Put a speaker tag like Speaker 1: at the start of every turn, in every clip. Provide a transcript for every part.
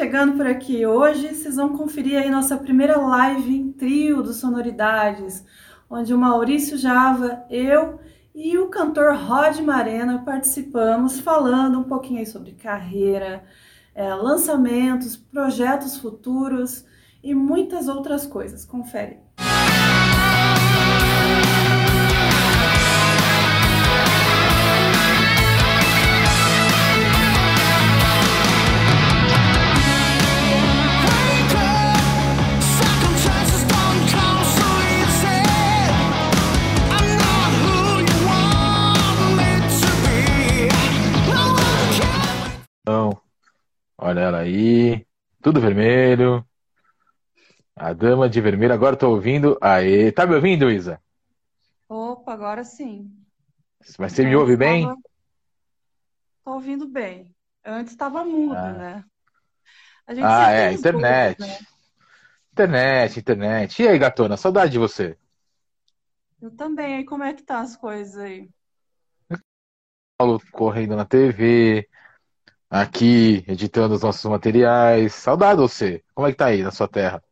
Speaker 1: chegando por aqui. Hoje vocês vão conferir aí nossa primeira live em trio do Sonoridades, onde o Maurício Java, eu e o cantor Rod Marena participamos falando um pouquinho aí sobre carreira, é, lançamentos, projetos futuros e muitas outras coisas. Confere.
Speaker 2: Olha ela aí. Tudo vermelho. A dama de vermelho. Agora tô ouvindo. Aê. Tá me ouvindo, Isa?
Speaker 1: Opa, agora sim.
Speaker 2: Mas você me ouve bem? Tava...
Speaker 1: Tô ouvindo bem. Antes estava mudo, ah. né?
Speaker 2: ah, é, internet. né? Internet, internet. E aí, gatona, saudade de você.
Speaker 1: Eu também. E como é que tá as coisas aí?
Speaker 2: Paulo correndo na TV, aqui, editando os nossos materiais. Saudade de você. Como é que tá aí na sua terra?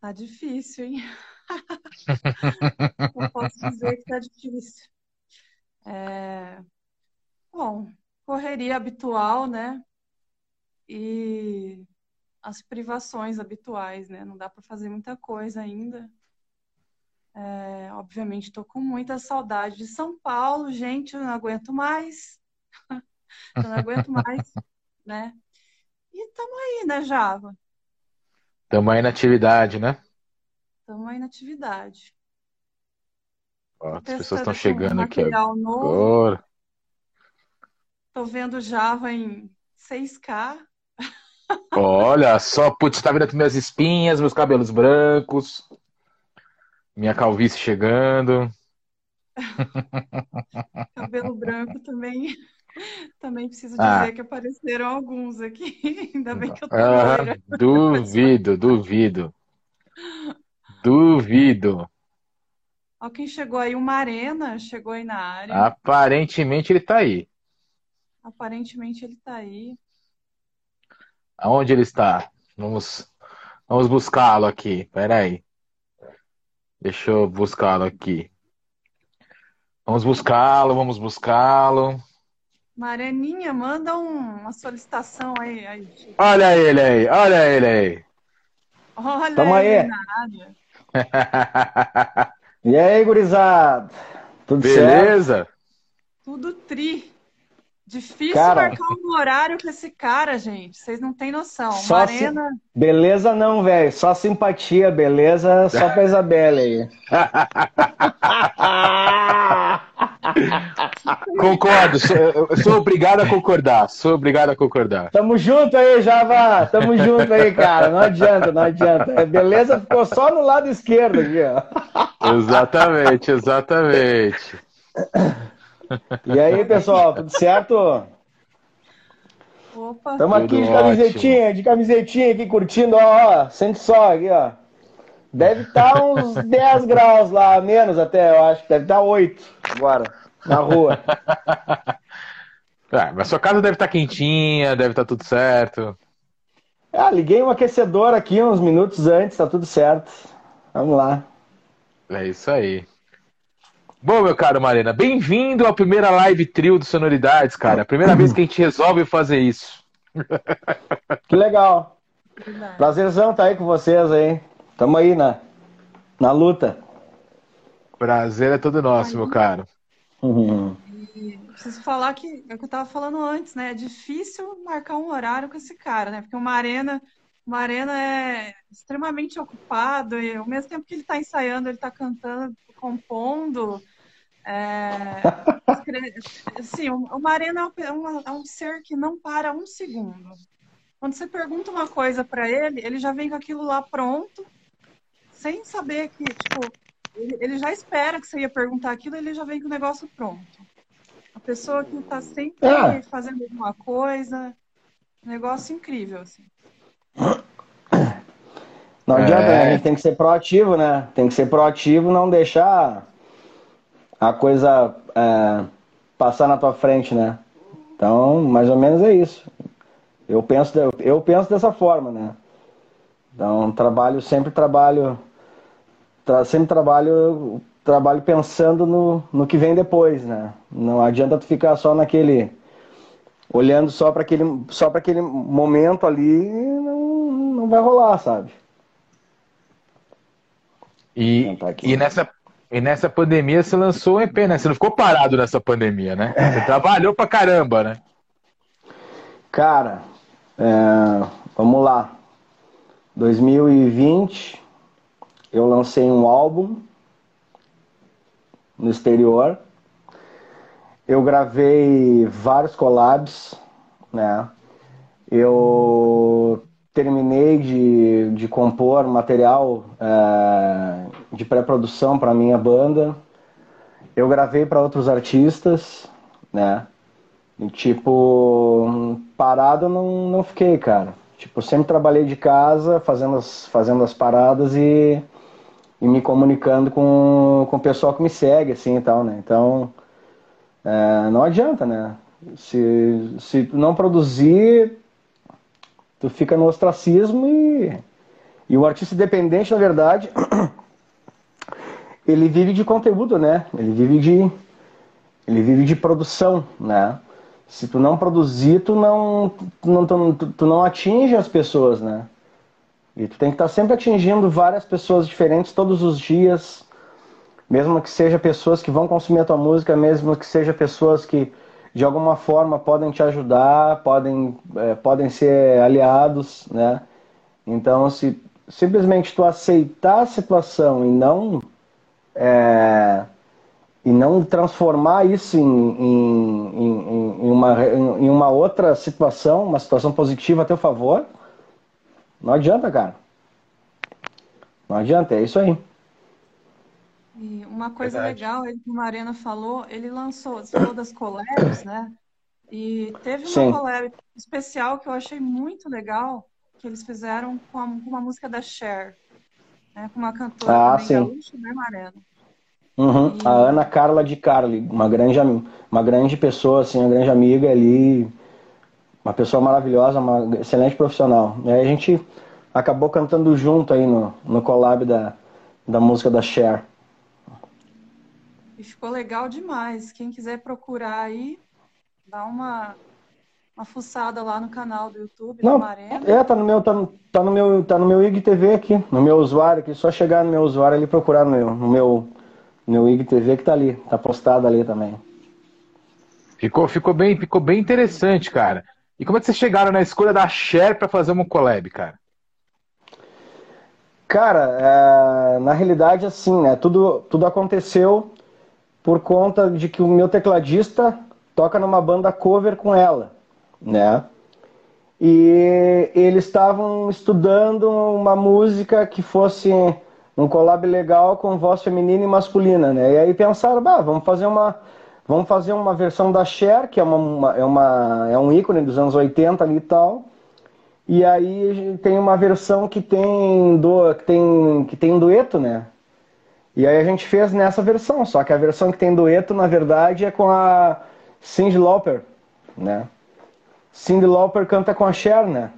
Speaker 1: Tá difícil, hein? Eu posso dizer que tá difícil. É... Bom, correria habitual, né? E as privações habituais, né? Não dá para fazer muita coisa ainda. É, obviamente, estou com muita saudade de São Paulo, gente, eu não aguento mais. eu não aguento mais, né? E estamos aí, né, Java?
Speaker 2: Estamos aí na atividade, né?
Speaker 1: Estamos aí na atividade.
Speaker 2: Ó, as pessoas estão chegando aqui agora.
Speaker 1: Tô vendo Java em 6K.
Speaker 2: Olha só, putz, tá vendo as minhas espinhas, meus cabelos brancos, minha calvície chegando.
Speaker 1: Cabelo branco também. Também preciso ah. dizer ah. que apareceram alguns aqui. Ainda bem que eu tô ah,
Speaker 2: Duvido, duvido. Duvido.
Speaker 1: Ó, quem chegou aí, o Marena chegou aí na área.
Speaker 2: Aparentemente ele tá aí.
Speaker 1: Aparentemente ele tá aí.
Speaker 2: Aonde ele está? Vamos, vamos buscá-lo aqui. Pera aí. Deixa eu buscá-lo aqui. Vamos buscá-lo, vamos buscá-lo.
Speaker 1: Mareninha, manda um, uma solicitação aí, aí.
Speaker 2: Olha ele aí, olha ele aí.
Speaker 1: Olha
Speaker 3: Tamo
Speaker 1: ele
Speaker 3: aí. na área. e aí, gurizada? Tudo Beleza? Certo?
Speaker 1: Tudo tri. Difícil cara, marcar um horário com esse cara, gente. Vocês não têm noção.
Speaker 3: Só Marena... Si... Beleza não, velho. Só simpatia, beleza? Só pra Isabela aí.
Speaker 2: Concordo, sou, sou, obrigado a concordar. Sou obrigado a concordar.
Speaker 3: Tamo junto aí, Java. Tamo junto aí, cara. Não adianta, não adianta. Beleza ficou só no lado esquerdo aqui,
Speaker 2: ó. Exatamente, exatamente.
Speaker 3: E aí, pessoal, tudo certo?
Speaker 1: Opa.
Speaker 3: Estamos aqui de camisetinha, ótimo. de camisetinha aqui curtindo, ó, ó, sente só aqui, ó. Deve estar tá uns 10 graus lá, menos até, eu acho. Deve estar tá 8 agora, na rua.
Speaker 2: É, mas sua casa deve estar tá quentinha, deve estar tudo certo.
Speaker 3: Ah, liguei um aquecedor aqui uns minutos antes, tá tudo certo. Vamos lá.
Speaker 2: É isso aí. Bom, meu caro Marina, bem-vindo à primeira live trio do Sonoridades, cara. A primeira vez que a gente resolve fazer isso.
Speaker 3: Que legal. Prazerzão estar tá aí com vocês aí. Tamo aí na, na luta.
Speaker 2: Prazer é todo nosso, meu caro.
Speaker 1: Uhum. preciso falar que é o que eu estava falando antes, né? É difícil marcar um horário com esse cara, né? Porque uma arena, uma arena é extremamente ocupado e ao mesmo tempo que ele está ensaiando, ele está cantando, compondo. É, assim, o Marena é um, é um ser que não para um segundo. Quando você pergunta uma coisa para ele, ele já vem com aquilo lá pronto, sem saber que, tipo, ele, ele já espera que você ia perguntar aquilo, ele já vem com o negócio pronto. A pessoa que está sempre ah. fazendo alguma coisa, negócio incrível, assim.
Speaker 3: Não adianta, é... a gente tem que ser proativo, né? Tem que ser proativo, não deixar a coisa é, passar na tua frente, né? Então, mais ou menos é isso. Eu penso, eu penso dessa forma, né? Então, trabalho, sempre trabalho, tra, sempre trabalho, trabalho pensando no, no que vem depois, né? Não adianta tu ficar só naquele, olhando só para aquele, só para aquele momento ali, não, não vai rolar, sabe?
Speaker 2: E, e nessa e nessa pandemia você lançou um EP, né? Você não ficou parado nessa pandemia, né? Você trabalhou pra caramba, né?
Speaker 3: Cara, é, vamos lá. 2020 eu lancei um álbum no exterior. Eu gravei vários collabs, né? Eu terminei de, de compor material é, de pré-produção para minha banda. Eu gravei para outros artistas, né? E, tipo, parado não, não fiquei, cara. Tipo, sempre trabalhei de casa, fazendo as, fazendo as paradas e, e me comunicando com, com o pessoal que me segue, assim e tal, né? Então, é, não adianta, né? Se, se não produzir, tu fica no ostracismo e, e o artista independente, na verdade, ele vive de conteúdo, né? Ele vive de ele vive de produção, né? Se tu não produzir, tu não tu não, tu, tu não atinge as pessoas, né? E tu tem que estar tá sempre atingindo várias pessoas diferentes todos os dias, mesmo que seja pessoas que vão consumir a tua música, mesmo que seja pessoas que de alguma forma podem te ajudar, podem, é, podem ser aliados, né? Então, se simplesmente tu aceitar a situação e não é, e não transformar isso em, em, em, em, uma, em uma outra situação, uma situação positiva a teu favor, não adianta, cara. Não adianta, é isso aí.
Speaker 1: E uma coisa Verdade. legal, que o Marena falou, ele lançou, você falou das collabs, né? E teve uma Sim. collab especial que eu achei muito legal, que eles fizeram com, a, com uma música da Cher, né? Com uma cantora
Speaker 3: ah, sim.
Speaker 1: gaúcha, né, Marena?
Speaker 3: Uhum. E... A Ana Carla de Carli, uma grande, uma grande pessoa, assim, uma grande amiga ali, uma pessoa maravilhosa, uma excelente profissional. E aí a gente acabou cantando junto aí no, no collab da, da música da Cher.
Speaker 1: E ficou legal demais. Quem quiser procurar aí, dá uma, uma fuçada lá no canal do YouTube
Speaker 3: Não,
Speaker 1: da Marena.
Speaker 3: É, tá no meu, tá no, tá no meu, tá no meu IGTV aqui, no meu usuário aqui. Só chegar no meu usuário ali e procurar no meu, no meu, no meu IGTV que tá ali, tá postado ali também.
Speaker 2: Ficou, ficou bem, ficou bem interessante, cara. E como é que vocês chegaram na escolha da Cher para fazer uma collab, cara?
Speaker 3: Cara, é, na realidade, assim, né? Tudo, tudo aconteceu por conta de que o meu tecladista toca numa banda cover com ela, né? E eles estavam estudando uma música que fosse um collab legal com voz feminina e masculina, né? E aí pensaram, bah, vamos fazer uma vamos fazer uma versão da Cher, que é uma, uma, é uma é um ícone dos anos 80 ali e tal. E aí tem uma versão que tem do que tem que tem um dueto, né? E aí a gente fez nessa versão, só que a versão que tem dueto, na verdade, é com a Cyndi Lauper, né? Cyndi Lauper canta com a Cher, né?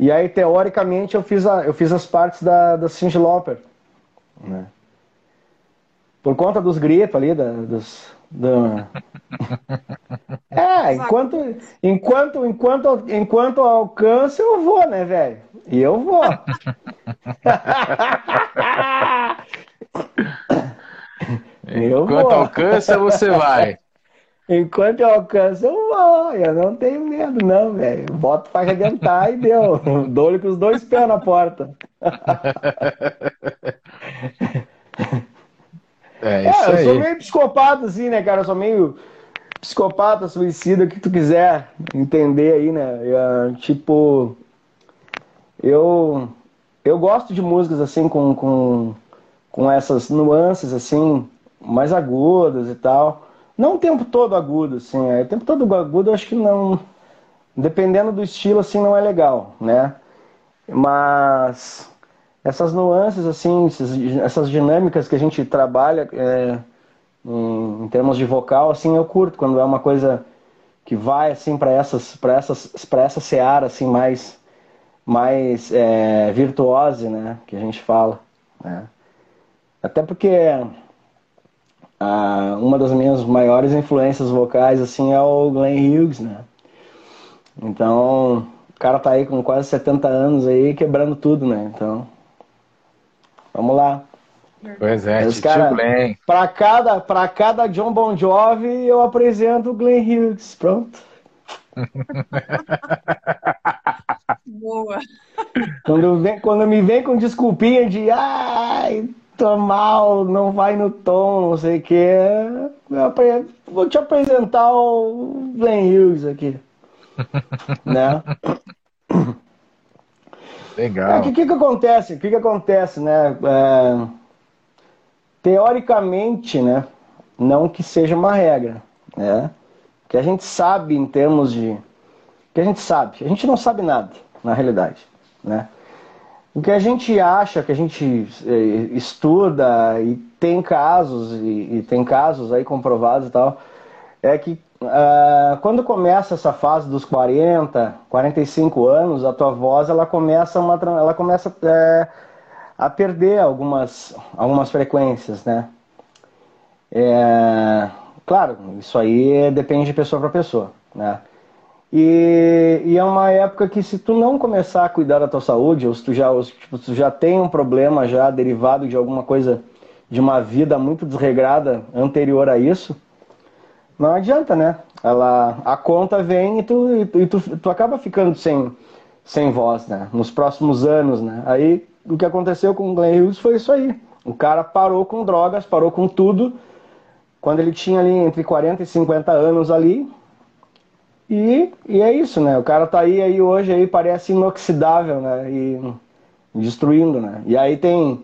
Speaker 3: E aí, teoricamente, eu fiz, a, eu fiz as partes da, da Cyndi Lauper, né? Por conta dos gritos ali, da, dos... Da... É, enquanto, enquanto, enquanto, enquanto alcança, eu vou, né, velho? E eu vou.
Speaker 2: Eu Enquanto vou. alcança, você vai.
Speaker 3: Enquanto eu alcanço, eu vou. Eu não tenho medo, não, velho. Boto pra arrebentar e deu. Dou-lhe com os dois pés na porta.
Speaker 2: É, isso é, eu
Speaker 3: aí. sou meio psicopata, assim, né, cara? Eu sou meio psicopata, suicida, o que tu quiser entender aí, né? Eu, tipo, eu, eu gosto de músicas, assim, com, com com essas nuances assim mais agudas e tal. Não o tempo todo agudo, assim. É, o tempo todo agudo eu acho que não. Dependendo do estilo, assim, não é legal, né? Mas essas nuances, assim, essas dinâmicas que a gente trabalha é, em, em, termos de vocal, assim, eu curto quando é uma coisa que vai assim para essas para essas para essa seara assim mais mais é, virtuose, né, que a gente fala, né? Até porque a, uma das minhas maiores influências vocais assim é o Glenn Hughes, né? Então, o cara tá aí com quase 70 anos aí quebrando tudo, né? Então, vamos lá.
Speaker 2: Pois é,
Speaker 3: Os cara, Glenn. Pra cada, pra cada John Bon Jovi, eu apresento o Glenn Hughes. Pronto.
Speaker 1: Boa.
Speaker 3: Quando, vem, quando me vem com desculpinha de ai, tô mal, não vai no tom, não sei o que, vou te apresentar o Glenn Hughes aqui. né?
Speaker 2: Legal.
Speaker 3: O que, que, que acontece? O que, que acontece, né? É, teoricamente, né? Não que seja uma regra, né? Que a gente sabe em termos de. Que a gente sabe. A gente não sabe nada, na realidade, né? O que a gente acha, que a gente é, estuda e tem casos, e, e tem casos aí comprovados e tal, é que uh, quando começa essa fase dos 40, 45 anos, a tua voz ela começa, uma, ela começa é, a perder algumas, algumas frequências, né? É, claro, isso aí depende de pessoa para pessoa, né? E, e, é uma época que se tu não começar a cuidar da tua saúde, ou se tu já, ou, tipo, tu já tem um problema já derivado de alguma coisa, de uma vida muito desregrada anterior a isso, não adianta, né? Ela, a conta vem e tu, e tu, e tu, tu acaba ficando sem, sem voz, né? Nos próximos anos, né? Aí o que aconteceu com o Glenn Hughes foi isso aí. O cara parou com drogas, parou com tudo. Quando ele tinha ali entre 40 e 50 anos ali, e, e é isso, né? O cara tá aí, aí hoje aí parece inoxidável, né? E destruindo, né? E aí tem.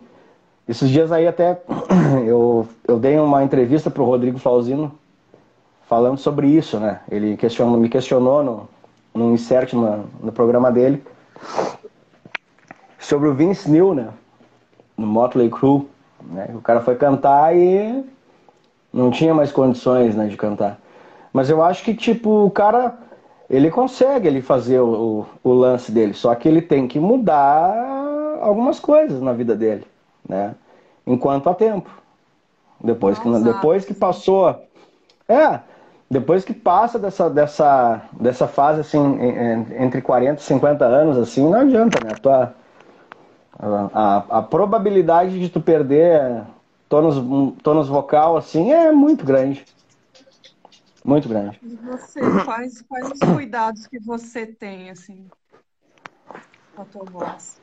Speaker 3: Esses dias aí até eu, eu dei uma entrevista pro Rodrigo Flauzino falando sobre isso, né? Ele questionou, me questionou no, no insert no, no programa dele sobre o Vince Neil, né? No Motley Crue, né? O cara foi cantar e não tinha mais condições, né, de cantar. Mas eu acho que, tipo, o cara, ele consegue ele fazer o, o, o lance dele, só que ele tem que mudar algumas coisas na vida dele, né? Enquanto há tempo. Depois que, depois que passou. É, depois que passa dessa, dessa, dessa fase, assim, entre 40 e 50 anos, assim, não adianta, né? A, tua, a, a, probabilidade de tu perder tônus, tônus vocal, assim, é muito grande. Muito grande.
Speaker 1: E você, quais, quais os cuidados que você tem, assim, com a tua voz?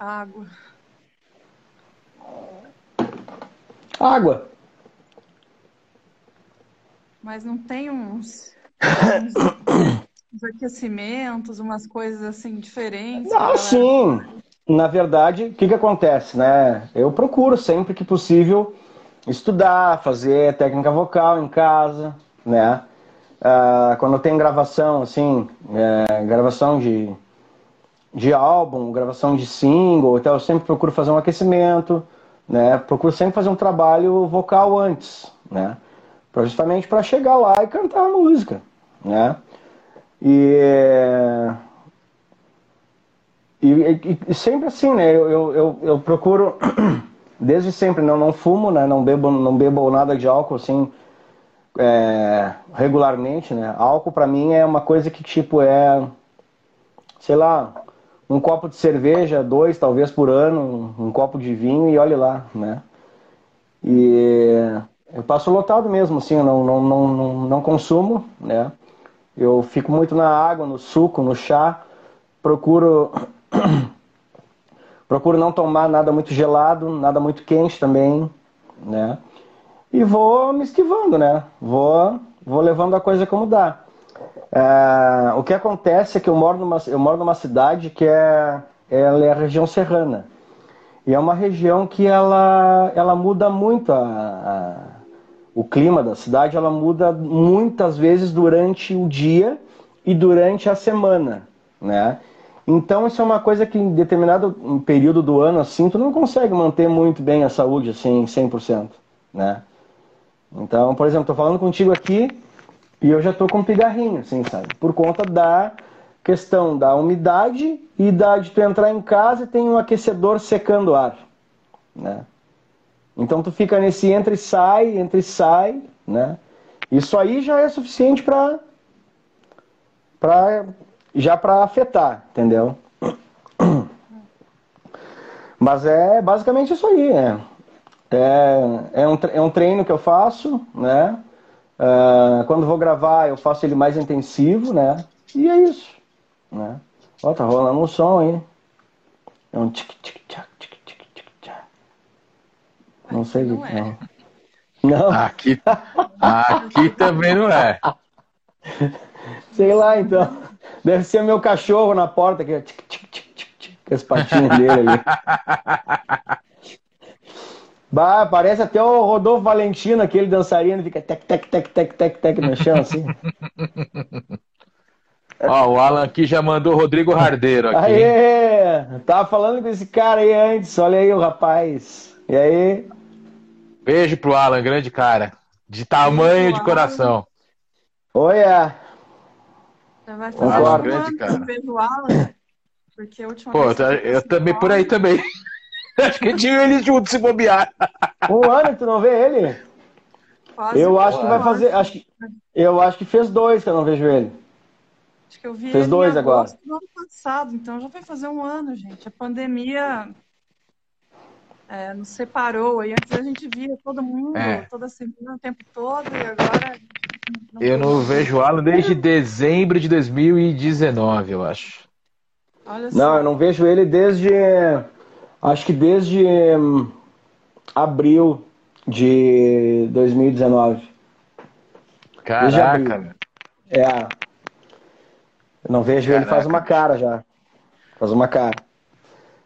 Speaker 1: Água.
Speaker 3: Água.
Speaker 1: Mas não tem uns, uns, aquecimentos, umas coisas assim diferentes?
Speaker 3: Ah, sim. Na verdade, o que, que acontece, né? Eu procuro sempre que possível estudar, fazer técnica vocal em casa, né? Uh, quando tem gravação, assim, é, gravação de, de álbum, gravação de single, então eu sempre procuro fazer um aquecimento, né? Procuro sempre fazer um trabalho vocal antes, né? Justamente para chegar lá e cantar a música, né? E, e, e, sempre assim, né? Eu, eu, eu, eu procuro desde sempre não, não fumo, né? Não bebo, não bebo nada de álcool assim é, regularmente, né? Álcool para mim é uma coisa que tipo é, sei lá, um copo de cerveja, dois talvez por ano, um, um copo de vinho e olhe lá, né? E eu passo lotado mesmo, assim, eu não, não, não, não, consumo, né? Eu fico muito na água, no suco, no chá, procuro Procuro não tomar nada muito gelado, nada muito quente também, né? E vou me esquivando, né? Vou, vou levando a coisa como dá. É, o que acontece é que eu moro numa, eu moro numa cidade que é, ela é a região serrana. E é uma região que ela, ela muda muito a, o clima da cidade, ela muda muitas vezes durante o dia e durante a semana, né? Então isso é uma coisa que em determinado período do ano assim, tu não consegue manter muito bem a saúde assim 100%, né? Então, por exemplo, tô falando contigo aqui e eu já tô com pigarrinho, assim, sabe? Por conta da questão da umidade e da de tu entrar em casa e tem um aquecedor secando o ar, né? Então tu fica nesse entra e sai, entra e sai, né? Isso aí já é suficiente para para já para afetar, entendeu? Mas é basicamente isso aí, né? É, é, um, é um treino que eu faço, né? Uh, quando vou gravar, eu faço ele mais intensivo, né? E é isso, né? Ó, tá rolando um som aí. É um tic tic tchac tic tic tic tchac. Não sei o que é.
Speaker 2: Não. Aqui, aqui também não é.
Speaker 3: Sei lá, então. Deve ser meu cachorro na porta, que é tic, tic, tic, tic, tic, com as patinhas dele ali. Bah, parece até o Rodolfo Valentino, aquele dançarino, fica tec, tec, tec, tec, tec, tec no chão, assim.
Speaker 2: Ó, o Alan aqui já mandou o Rodrigo Hardeiro aqui.
Speaker 3: Aê! Tava falando com esse cara aí antes, olha aí o rapaz. E aí?
Speaker 2: Beijo pro Alan, grande cara. De tamanho de coração.
Speaker 3: Oi, é.
Speaker 1: Vai fazer Alan, um grande cara. o Alan, porque a última
Speaker 2: Pô, vez eu, eu também por aí também. Acho que tinha eles juntos se bobear.
Speaker 3: Um ano tu não vê ele? Quase eu acho que vai fazer. Acho que, eu acho que fez dois que eu não vejo ele.
Speaker 1: Acho que eu vi
Speaker 3: fez ele dois agora.
Speaker 1: no ano passado, então já vai fazer um ano, gente. A pandemia é, nos separou. E antes a gente via todo mundo, é. toda semana, o tempo todo, e agora.
Speaker 2: Não eu não vejo o Alan desde dezembro de 2019, eu acho.
Speaker 3: não, eu não vejo ele desde Acho que desde hum, abril de 2019.
Speaker 2: Caraca.
Speaker 3: É. Eu não vejo Caraca. ele faz uma cara já. Faz uma cara.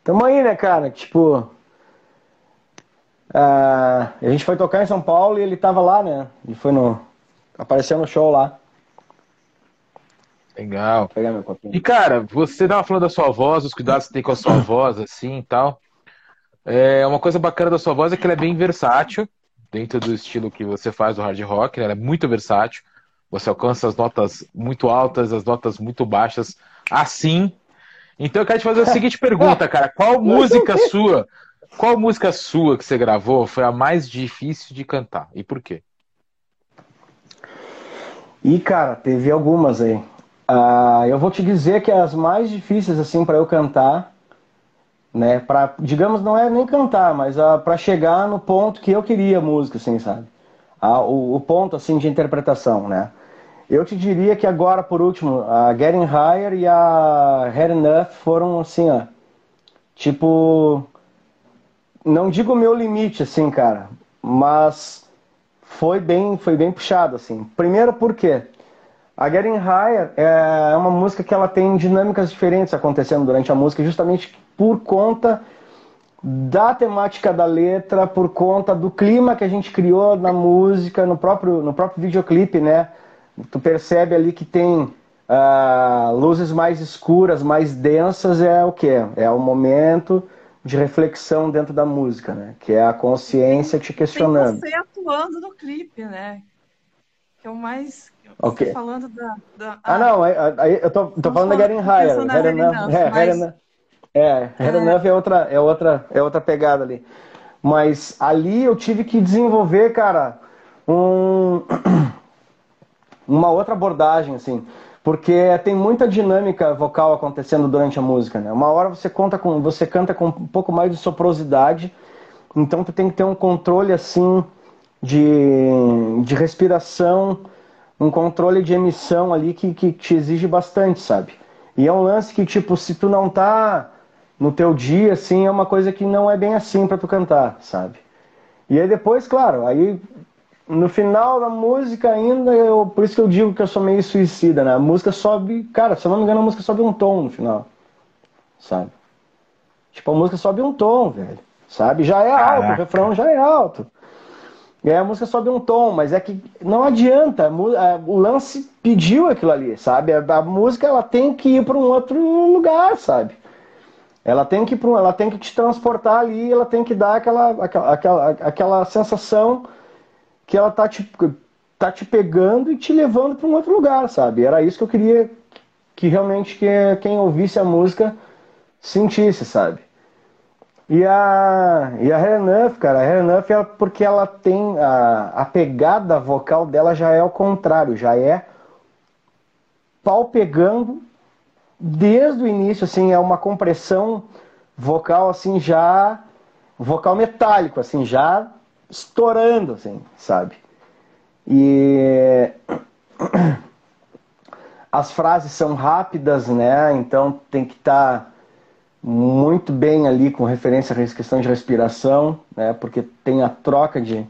Speaker 3: Tamo aí, né, cara? Tipo. Uh, a gente foi tocar em São Paulo e ele tava lá, né? Ele foi no. Apareceu no show lá.
Speaker 2: Legal. E, cara, você tava falando da sua voz, os cuidados que você tem com a sua voz, assim e tal. É, uma coisa bacana da sua voz é que ela é bem versátil, dentro do estilo que você faz do hard rock, né? ela é muito versátil. Você alcança as notas muito altas, as notas muito baixas, assim. Então eu quero te fazer a seguinte pergunta, cara. Qual música sua, qual música sua que você gravou foi a mais difícil de cantar? E por quê?
Speaker 3: E, cara, teve algumas aí. Uh, eu vou te dizer que as mais difíceis, assim, para eu cantar, né? Para, digamos, não é nem cantar, mas uh, para chegar no ponto que eu queria a música, assim, sabe? Uh, o, o, ponto, assim, de interpretação, né? Eu te diria que agora, por último, a Getting Higher e a Head Enough foram, assim, ó, tipo, não digo o meu limite, assim, cara, mas foi bem, foi bem puxado, assim. Primeiro, por quê? A Getting Higher é uma música que ela tem dinâmicas diferentes acontecendo durante a música, justamente por conta da temática da letra, por conta do clima que a gente criou na música, no próprio, no próprio videoclipe, né? Tu percebe ali que tem uh, luzes mais escuras, mais densas, é o que? É o momento de reflexão dentro da música, né? Que é a consciência te questionando.
Speaker 1: Tem você atuando no clipe, né? Que é o mais Okay. Você falando da, da
Speaker 3: ah, não, aí, aí, eu tô, tô falando da Getting Higher. Head Enough, é, mas... Enough, é, Head é. Enough é outra, é, outra, é outra pegada ali. Mas ali eu tive que desenvolver, cara, um, uma outra abordagem, assim. Porque tem muita dinâmica vocal acontecendo durante a música, né? Uma hora você conta com, você canta com um pouco mais de soprosidade, então tu tem que ter um controle assim de, de respiração, um controle de emissão ali que, que te exige bastante, sabe? E é um lance que, tipo, se tu não tá no teu dia, assim, é uma coisa que não é bem assim para tu cantar, sabe? E aí depois, claro, aí no final da música ainda, eu, por isso que eu digo que eu sou meio suicida, né? A música sobe, cara, se eu não me engano, a música sobe um tom no final, sabe? Tipo, a música sobe um tom, velho, sabe? Já é alto, Caraca. o refrão já é alto. E aí a música sobe um tom, mas é que não adianta, o lance pediu aquilo ali, sabe? A, música ela tem que ir para um outro lugar, sabe? Ela tem que ela tem que te transportar ali, ela tem que dar aquela aquela, aquela, aquela sensação que ela tá te, tá te pegando e te levando para um outro lugar, sabe? Era isso que eu queria que realmente que quem ouvisse a música sentisse, sabe? E a, e a Renuff, cara, a Renuff é porque ela tem a, a pegada vocal dela já é ao contrário, já é pau pegando desde o início, assim, é uma compressão vocal assim já vocal metálico, assim, já estourando, assim, sabe? E as frases são rápidas, né? Então tem que estar tá muito bem ali com referência à questão de respiração, né? Porque tem a troca de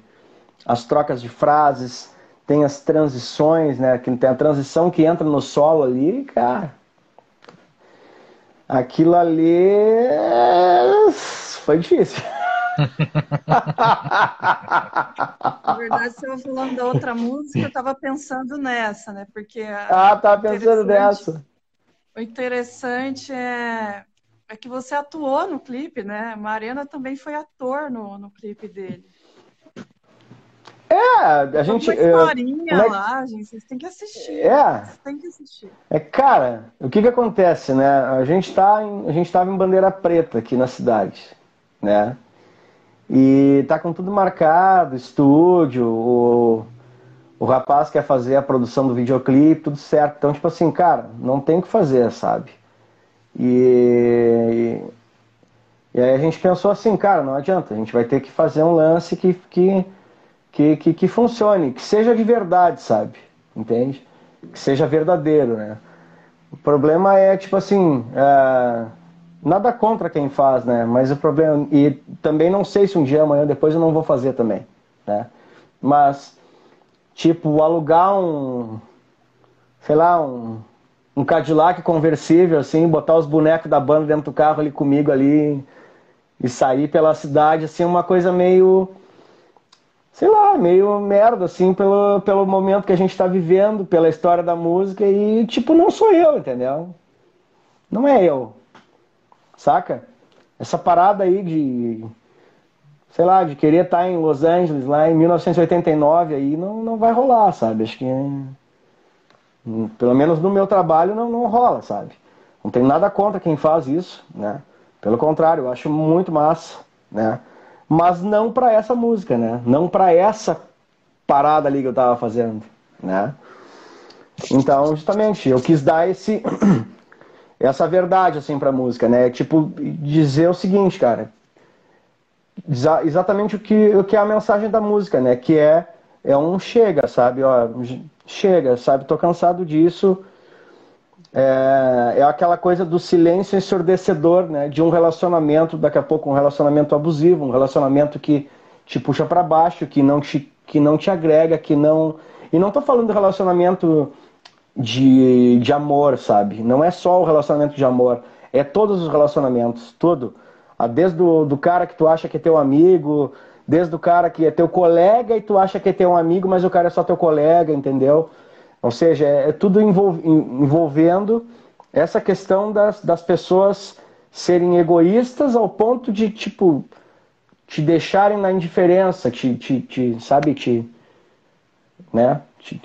Speaker 3: as trocas de frases, tem as transições, né? Que tem a transição que entra no solo ali, cara. Aquilo ali foi difícil.
Speaker 1: Na verdade, você estava falando da outra música, eu estava pensando nessa, né? Porque
Speaker 3: ah, tava pensando nessa.
Speaker 1: O interessante é, é que você atuou no clipe, né? Mariana também foi ator no, no clipe dele.
Speaker 3: É, a gente. Uma
Speaker 1: historinha é, lá, gente. Vocês têm que assistir.
Speaker 3: É.
Speaker 1: Vocês têm que assistir.
Speaker 3: É, cara, o que que acontece, né? A gente tá em, a gente estava em bandeira preta aqui na cidade, né? E tá com tudo marcado, estúdio, o, o rapaz quer fazer a produção do videoclipe, tudo certo. Então, tipo assim, cara, não tem o que fazer, sabe? E, e, aí a gente pensou assim, cara, não adianta, a gente vai ter que fazer um lance que, que, que, que, que funcione, que seja de verdade, sabe? Entende? Que seja verdadeiro, né? O problema é, tipo assim, é Nada contra quem faz, né? Mas o problema. E também não sei se um dia, amanhã, depois eu não vou fazer também, né? Mas, tipo, alugar um. Sei lá, um. Um Cadillac conversível, assim, botar os bonecos da banda dentro do carro ali comigo ali e sair pela cidade, assim, uma coisa meio. Sei lá, meio merda, assim, pelo, pelo momento que a gente tá vivendo, pela história da música e, tipo, não sou eu, entendeu? Não é eu, saca? Essa parada aí de, sei lá, de querer estar em Los Angeles lá em 1989 aí não, não vai rolar, sabe? Acho que, pelo menos no meu trabalho, não, não rola, sabe? Não tem nada contra quem faz isso, né? Pelo contrário, eu acho muito massa, né? Mas não para essa música, né? Não para essa parada ali que eu tava fazendo, né? Então, justamente, eu quis dar esse essa verdade assim para música, né? Tipo dizer o seguinte, cara, exatamente o que o que é a mensagem da música, né? Que é é um chega, sabe? Ó, chega, sabe? Tô cansado disso. É, é aquela coisa do silêncio ensurdecedor, né? De um relacionamento, daqui a pouco um relacionamento abusivo, um relacionamento que te puxa para baixo, que não te que não te agrega, que não e não tô falando de relacionamento de, de amor, sabe? Não é só o relacionamento de amor, é todos os relacionamentos, tudo. Ah, desde do, do cara que tu acha que é teu amigo, desde o cara que é teu colega e tu acha que é teu amigo, mas o cara é só teu colega, entendeu? Ou seja, é, é tudo envolvendo essa questão das, das pessoas serem egoístas ao ponto de, tipo, te deixarem na indiferença, te, te, te sabe, te, né? Te,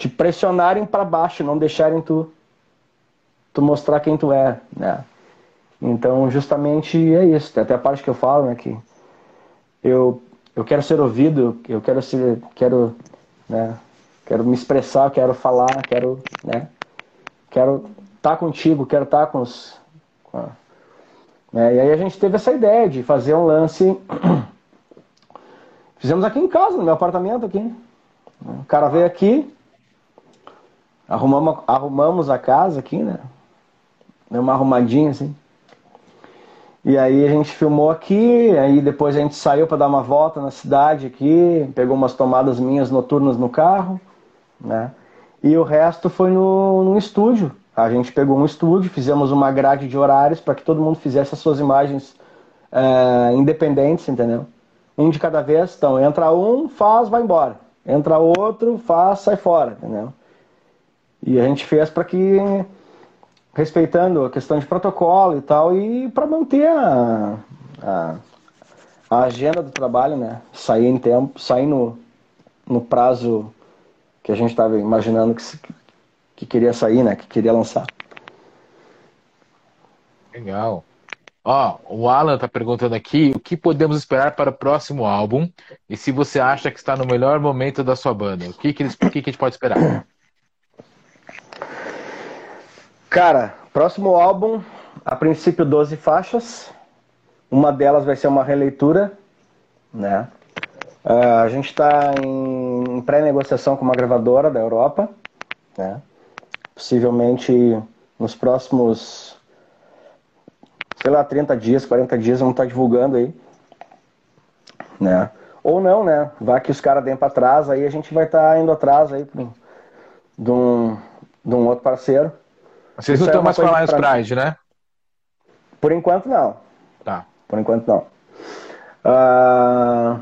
Speaker 3: te pressionarem para baixo, não deixarem tu, tu mostrar quem tu é, né? Então, justamente é isso. Tem até a parte que eu falo, né, que eu, eu quero ser ouvido, eu quero ser, quero, né, quero me expressar, quero falar, quero, né, quero estar tá contigo, quero estar tá com os, com a, né, e aí a gente teve essa ideia de fazer um lance, fizemos aqui em casa, no meu apartamento aqui. O cara veio aqui, Arrumamos, arrumamos a casa aqui, né? Deu uma arrumadinha assim. E aí a gente filmou aqui, aí depois a gente saiu para dar uma volta na cidade aqui, pegou umas tomadas minhas noturnas no carro, né? E o resto foi no, no estúdio. A gente pegou um estúdio, fizemos uma grade de horários para que todo mundo fizesse as suas imagens é, independentes, entendeu? Um de cada vez. Então, entra um, faz, vai embora. Entra outro, faz, sai fora, entendeu? E a gente fez para que, respeitando a questão de protocolo e tal, e para manter a, a, a, agenda do trabalho, né? Sair em tempo, sair no, no prazo que a gente estava imaginando que, que queria sair, né? Que queria lançar.
Speaker 2: Legal. Ó, o Alan tá perguntando aqui o que podemos esperar para o próximo álbum e se você acha que está no melhor momento da sua banda. O que, que, eles, o que, que a gente pode esperar?
Speaker 3: Cara, próximo álbum, a princípio 12 faixas. Uma delas vai ser uma releitura, né? Uh, a gente está em pré-negociação com uma gravadora da Europa, né? Possivelmente nos próximos, sei lá, 30 dias, 40 dias vamos estar tá divulgando aí, né? Ou não, né? Vai que os caras deem para trás, aí a gente vai estar tá indo atrás aí de um, de um outro parceiro.
Speaker 2: Vocês não estão é mais com a Lions Pride, né?
Speaker 3: Por enquanto não.
Speaker 2: Tá.
Speaker 3: Por enquanto não. Uh,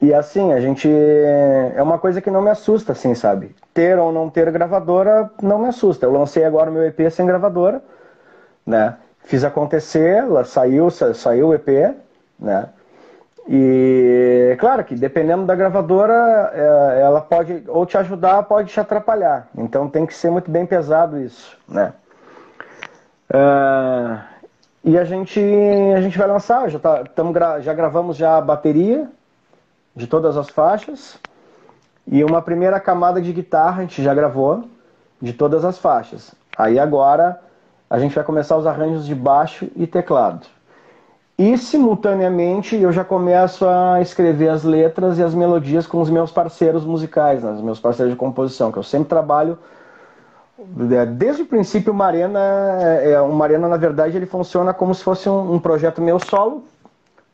Speaker 3: e assim, a gente. É uma coisa que não me assusta, assim, sabe? Ter ou não ter gravadora não me assusta. Eu lancei agora o meu EP sem gravadora, né? Fiz acontecer, saiu, saiu o EP, né? E claro que dependendo da gravadora, é, ela pode ou te ajudar, pode te atrapalhar. Então tem que ser muito bem pesado isso, né? Uh, e a gente, a gente vai lançar, já, tá, tamo, já gravamos já a bateria de todas as faixas. E uma primeira camada de guitarra a gente já gravou de todas as faixas. Aí agora a gente vai começar os arranjos de baixo e teclado. E simultaneamente eu já começo a escrever as letras e as melodias com os meus parceiros musicais, né, os meus parceiros de composição, que eu sempre trabalho é, desde o princípio o Marena, é, é, o Marena na verdade ele funciona como se fosse um, um projeto meu solo,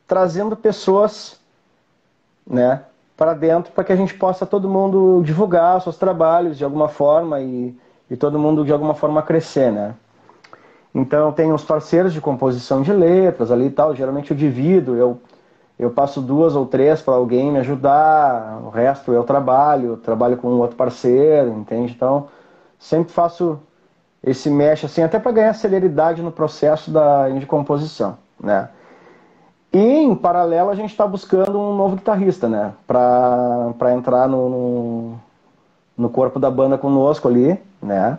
Speaker 3: trazendo pessoas, né, para dentro para que a gente possa todo mundo divulgar seus trabalhos de alguma forma e, e todo mundo de alguma forma crescer, né? Então tem os parceiros de composição de letras ali e tal. Geralmente eu divido, eu, eu passo duas ou três para alguém me ajudar, o resto eu trabalho, trabalho com um outro parceiro, entende? Então sempre faço esse mesh assim, até para ganhar celeridade no processo da, de composição, né? E em paralelo a gente está buscando um novo guitarrista, né? Para entrar no, no, no corpo da banda conosco ali, né?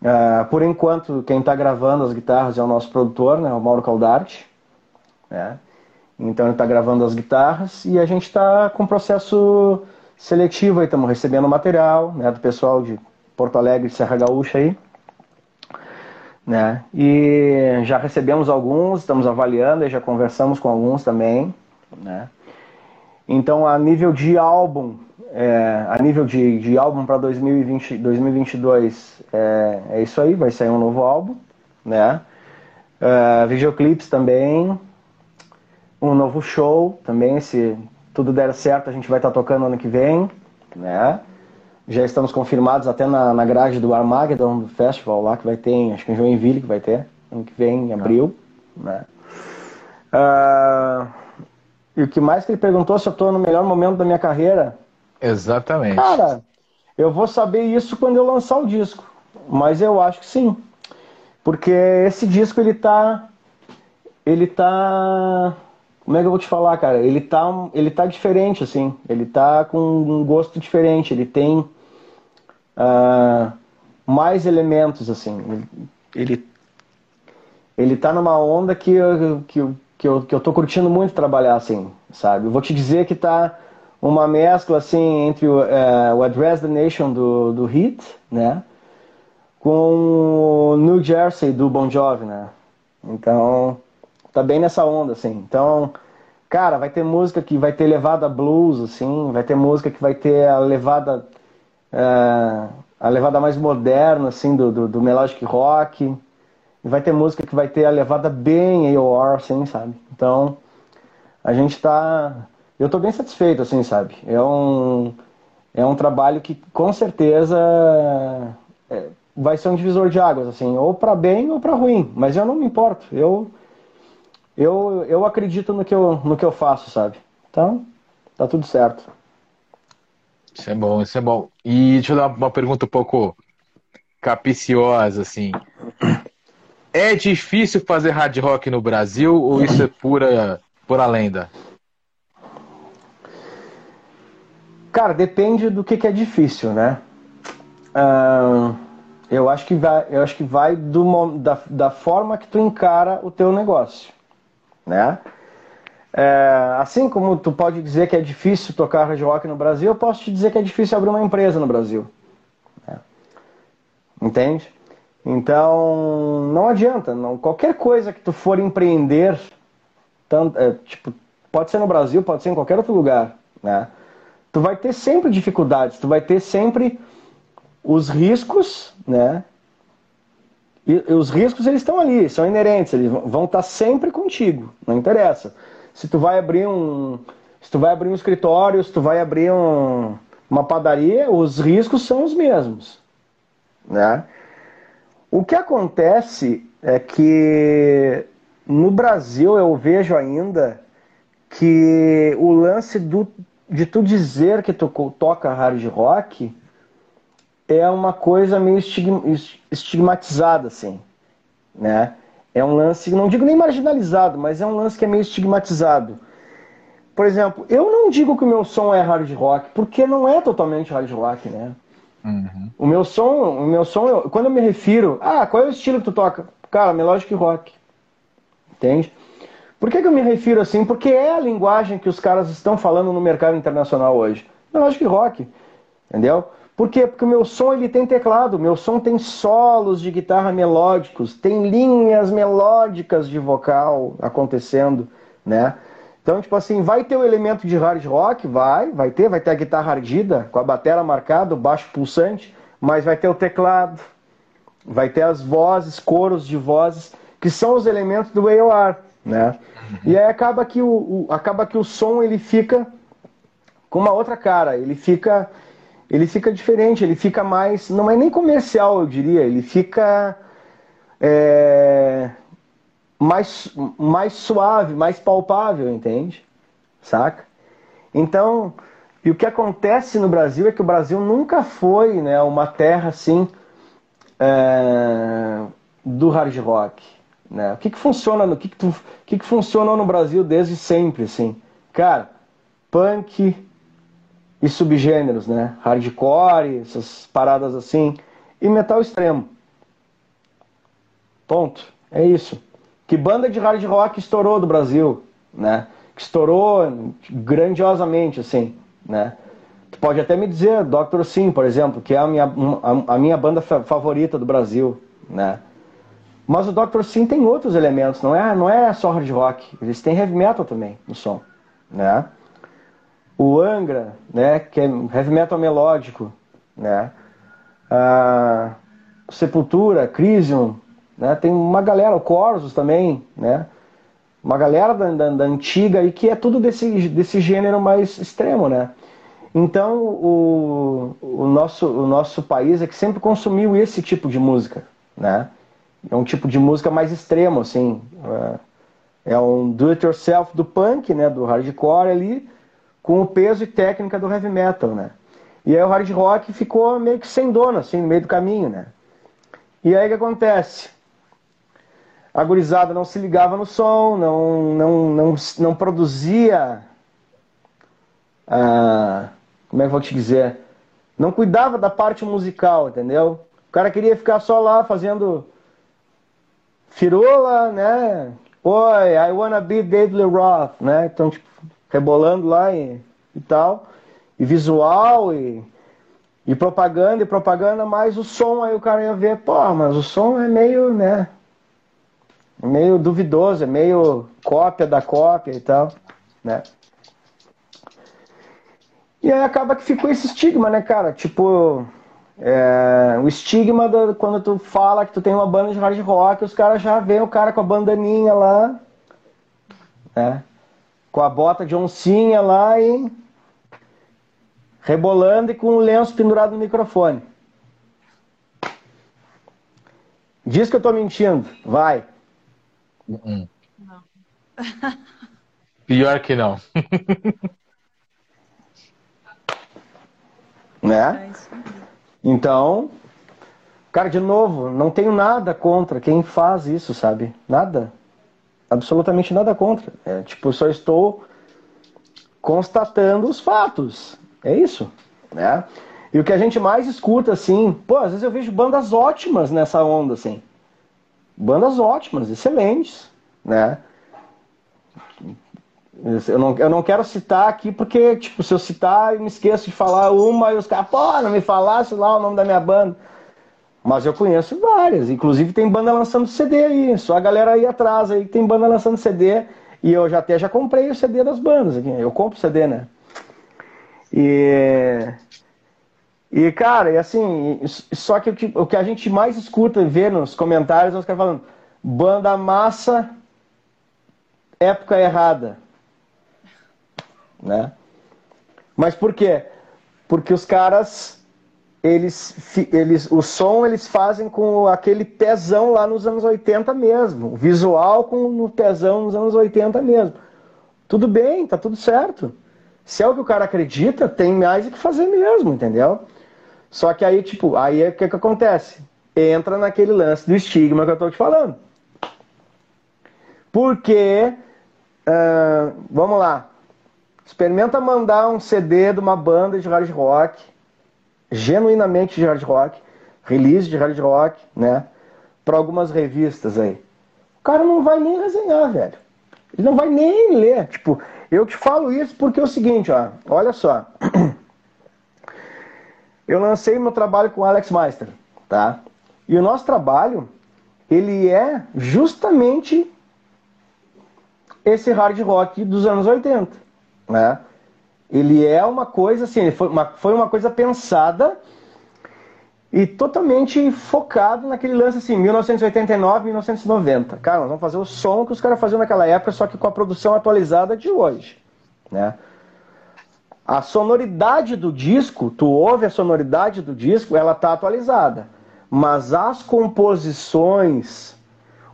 Speaker 3: Uh, por enquanto, quem está gravando as guitarras é o nosso produtor, né, o Mauro Caldarte. Né? Então ele está gravando as guitarras e a gente está com um processo seletivo aí, estamos recebendo material né, do pessoal de Porto Alegre e Serra Gaúcha aí. Né? E já recebemos alguns, estamos avaliando e já conversamos com alguns também. Né? Então, a nível de álbum, é, a nível de, de álbum para 2020, 2022, é, é isso aí, vai sair um novo álbum, né? Uh, videoclipes também, um novo show também, se tudo der certo a gente vai estar tá tocando ano que vem, né? Já estamos confirmados até na, na grade do Armageddon Festival lá que vai ter, acho que em Joinville que vai ter, ano que vem, em abril, né? Uh, e o que mais que ele perguntou se eu estou no melhor momento da minha carreira,
Speaker 2: Exatamente.
Speaker 3: Cara, eu vou saber isso quando eu lançar o disco. Mas eu acho que sim. Porque esse disco ele tá. Ele tá. Como é que eu vou te falar, cara? Ele tá, ele tá diferente, assim. Ele tá com um gosto diferente. Ele tem uh, mais elementos, assim. Ele, ele tá numa onda que, que, que, eu, que eu tô curtindo muito trabalhar, assim, sabe? Eu vou te dizer que tá uma mescla assim entre o, é, o Address the Nation do, do Hit, né? Com o New Jersey do Bon Jovi, né? Então, tá bem nessa onda, assim. Então, cara, vai ter música que vai ter levada blues, assim, vai ter música que vai ter a levada é, a levada mais moderna, assim, do, do, do melodic rock. Vai ter música que vai ter a levada bem AOR, assim, sabe? Então, a gente tá eu estou bem satisfeito, assim, sabe? É um, é um trabalho que com certeza é, vai ser um divisor de águas, assim, ou para bem ou para ruim, mas eu não me importo. Eu, eu, eu acredito no que eu, no que eu faço, sabe? Então, tá tudo certo.
Speaker 2: Isso é bom, isso é bom. E deixa eu dar uma pergunta um pouco capiciosa, assim. É difícil fazer hard rock no Brasil ou isso é pura, pura lenda?
Speaker 3: Cara, depende do que, que é difícil, né? Uh, eu acho que vai, eu acho que vai do, da, da forma que tu encara o teu negócio, né? É, assim como tu pode dizer que é difícil tocar hard rock no Brasil, eu posso te dizer que é difícil abrir uma empresa no Brasil. Né? Entende? Então, não adianta. Não, qualquer coisa que tu for empreender, tanto, é, tipo, pode ser no Brasil, pode ser em qualquer outro lugar, né? Tu vai ter sempre dificuldades, tu vai ter sempre os riscos, né? E, e os riscos eles estão ali, são inerentes, eles vão estar sempre contigo, não interessa. Se tu vai abrir um, se tu vai abrir um escritório, se tu vai abrir um, uma padaria, os riscos são os mesmos, né? O que acontece é que no Brasil eu vejo ainda que o lance do, de tu dizer que tu toca hard rock é uma coisa meio estigmatizada, assim, né? É um lance, não digo nem marginalizado, mas é um lance que é meio estigmatizado. Por exemplo, eu não digo que o meu som é hard rock, porque não é totalmente hard rock, né? Uhum. O meu som, o meu som, eu, quando eu me refiro, ah, qual é o estilo que tu toca? Cara, melodic rock. Entende? Por que, que eu me refiro assim? Porque é a linguagem que os caras estão falando no mercado internacional hoje. Melodic rock. Entendeu? Por quê? Porque o meu som ele tem teclado, meu som tem solos de guitarra melódicos, tem linhas melódicas de vocal acontecendo, né? Então, tipo assim, vai ter o elemento de hard rock? Vai, vai ter, vai ter a guitarra ardida, com a bateria marcada, o baixo pulsante, mas vai ter o teclado, vai ter as vozes, coros de vozes, que são os elementos do AOR, né? E aí acaba que o, o, acaba que o som ele fica com uma outra cara, ele fica ele fica diferente, ele fica mais, não é nem comercial, eu diria, ele fica é, mais, mais suave, mais palpável, entende? Saca? Então, e o que acontece no Brasil é que o Brasil nunca foi né, uma terra assim é, do hard rock. Né? O que, que funciona no que, que, tu, que, que funcionou no Brasil desde sempre, assim? Cara, punk e subgêneros, né? Hardcore, essas paradas assim, e metal extremo. Ponto. É isso. Que banda de hard rock estourou do Brasil, né? Que estourou grandiosamente, assim, né? Tu pode até me dizer, Dr. Sim, por exemplo, que é a minha, a, minha banda favorita do Brasil, né? Mas o Dr. Sim tem outros elementos, não é, não é só hard rock, eles têm heavy metal também no som, né? O Angra, né, que é heavy metal melódico, né? A Sepultura, Crisium, né? Tem uma galera, o Corsos também, né? Uma galera da, da, da antiga e que é tudo desse, desse gênero mais extremo, né? Então o, o, nosso, o nosso país é que sempre consumiu esse tipo de música, né? É um tipo de música mais extremo, assim. É, é um do-it-yourself do punk, né? Do hardcore ali, com o peso e técnica do heavy metal, né? E aí o hard rock ficou meio que sem dono, assim, no meio do caminho, né? E aí o que acontece? A gurizada não se ligava no som, não, não, não, não produzia. Ah, como é que eu vou te dizer? Não cuidava da parte musical, entendeu? O cara queria ficar só lá fazendo firula, né? Oi, I wanna be David Lee Roth, né? Então, tipo, rebolando lá e, e tal. E visual e, e propaganda e propaganda, mas o som aí o cara ia ver, pô, mas o som é meio, né? Meio duvidoso, é meio cópia da cópia e tal, né? E aí acaba que ficou esse estigma, né, cara? Tipo, é, o estigma do, quando tu fala que tu tem uma banda de hard rock, os caras já veem o cara com a bandaninha lá, né? Com a bota de oncinha lá e rebolando e com o lenço pendurado no microfone. Diz que eu tô mentindo, vai.
Speaker 2: Não. Pior que não.
Speaker 3: né? É então, cara, de novo, não tenho nada contra quem faz isso, sabe? Nada. Absolutamente nada contra. É, tipo, só estou constatando os fatos, É isso, né? E o que a gente mais escuta, assim, pô, às vezes eu vejo bandas ótimas nessa onda, assim. Bandas ótimas, excelentes, né? Eu não, eu não quero citar aqui porque, tipo, se eu citar, eu me esqueço de falar uma e os caras, pô, não me falasse lá o nome da minha banda. Mas eu conheço várias, inclusive tem banda lançando CD aí, só a galera aí atrás aí tem banda lançando CD e eu já até já comprei o CD das bandas aqui, eu compro CD, né? E e cara, e assim, só que o que, o que a gente mais escuta e vê nos comentários é os caras falando banda massa época errada né? Mas por quê? Porque os caras eles, eles, o som eles fazem com aquele pezão lá nos anos 80 mesmo, o visual com o pezão nos anos 80 mesmo. Tudo bem, tá tudo certo. Se é o que o cara acredita, tem mais o que fazer mesmo, entendeu? Só que aí, tipo, aí é o que, que acontece? Entra naquele lance do estigma que eu tô te falando. Porque, uh, vamos lá, Experimenta mandar um CD de uma banda de hard rock, genuinamente de hard rock, release de hard rock, né? Para algumas revistas aí. O cara não vai nem resenhar, velho. Ele não vai nem ler. Tipo, eu te falo isso porque é o seguinte, ó. Olha só. Eu lancei meu trabalho com o Alex Meister, tá? E o nosso trabalho, ele é justamente esse hard rock dos anos 80 né? Ele é uma coisa assim, foi uma, foi uma coisa pensada e totalmente focado naquele lance assim, 1989, 1990. Cara, nós vamos fazer o som que os caras faziam naquela época, só que com a produção atualizada de hoje, né? A sonoridade do disco, tu ouve a sonoridade do disco, ela tá atualizada. Mas as composições,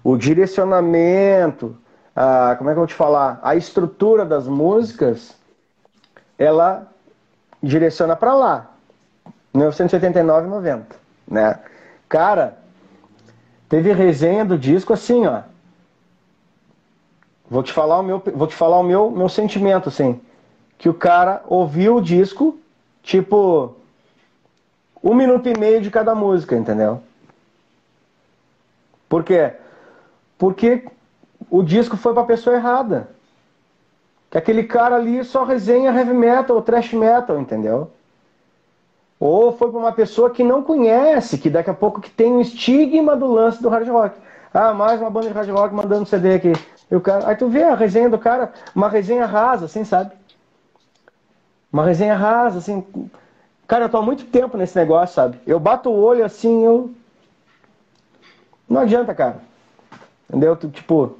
Speaker 3: o direcionamento, a, como é que eu vou te falar? A estrutura das músicas, ela direciona para lá. 1989 90, né? Cara, teve resenha do disco assim, ó. Vou te falar o meu, vou te falar o meu, meu sentimento assim, que o cara ouviu o disco, tipo um minuto e meio de cada música, entendeu? Por quê? Porque o disco foi para a pessoa errada. Que aquele cara ali só resenha heavy metal ou thrash metal, entendeu? Ou foi para uma pessoa que não conhece, que daqui a pouco que tem um estigma do lance do hard rock. Ah, mais uma banda de hard rock mandando CD aqui. E o cara... Aí tu vê a resenha do cara, uma resenha rasa, assim, sabe? Uma resenha rasa, assim. Cara, eu tô há muito tempo nesse negócio, sabe? Eu bato o olho assim, eu. Não adianta, cara. Entendeu? Tipo,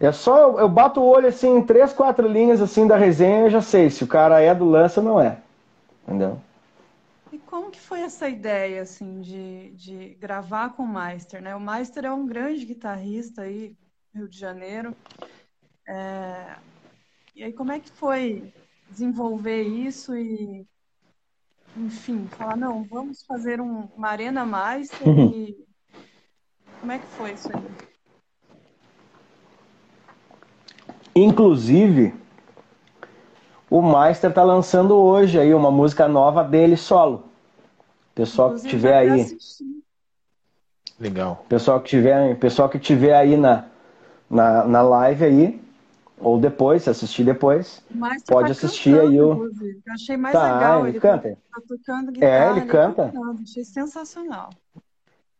Speaker 3: é só eu, bato o olho assim em três, quatro linhas assim da resenha, eu já sei se o cara é do lance ou não é. Entendeu?
Speaker 1: E como que foi essa ideia assim de, de gravar com o Meister, né? O Meister é um grande guitarrista aí, Rio de Janeiro. É... E aí como é que foi desenvolver isso e enfim, falar, não, vamos fazer um, uma Arena Meister uhum. e como é que foi isso aí?
Speaker 3: Inclusive, o Meister está lançando hoje aí uma música nova dele solo. Pessoal Inclusive, que tiver aí.
Speaker 2: Legal.
Speaker 3: Pessoal que tiver, pessoal que tiver aí na, na, na live aí, ou depois, se assistir depois, pode tá assistir aí o.
Speaker 1: Eu achei mais tá, legal.
Speaker 3: Ele, ele canta.
Speaker 1: Tá tocando é, guitarra,
Speaker 3: é, ele, ele canta.
Speaker 1: Cantando. Achei sensacional.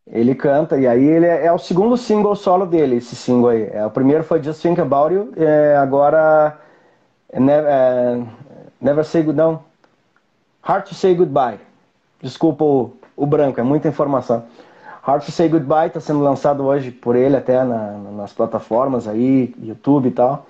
Speaker 3: Ele canta, e aí ele é, é, o segundo single solo dele, esse single aí. É, o primeiro foi Just Think About You, é, agora é, é, Never Say Good, não. Hard to Say Goodbye. Desculpa o, o branco, é muita informação. Hard to Say Goodbye está sendo lançado hoje por ele até na, nas plataformas aí, YouTube e tal.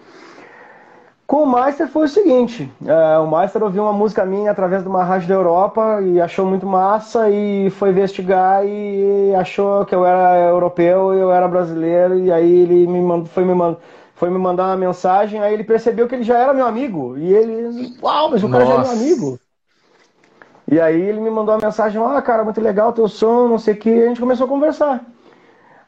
Speaker 3: Com o Meister foi o seguinte: é, o Meister ouviu uma música minha através de uma rádio da Europa e achou muito massa e foi investigar e achou que eu era europeu e eu era brasileiro e aí ele me mandou, foi me mandou foi me mandar uma mensagem, aí ele percebeu que ele já era meu amigo. E ele, uau, mas o cara Nossa. já é meu amigo. E aí ele me mandou uma mensagem, ah, cara, muito legal teu som, não sei o que, e a gente começou a conversar.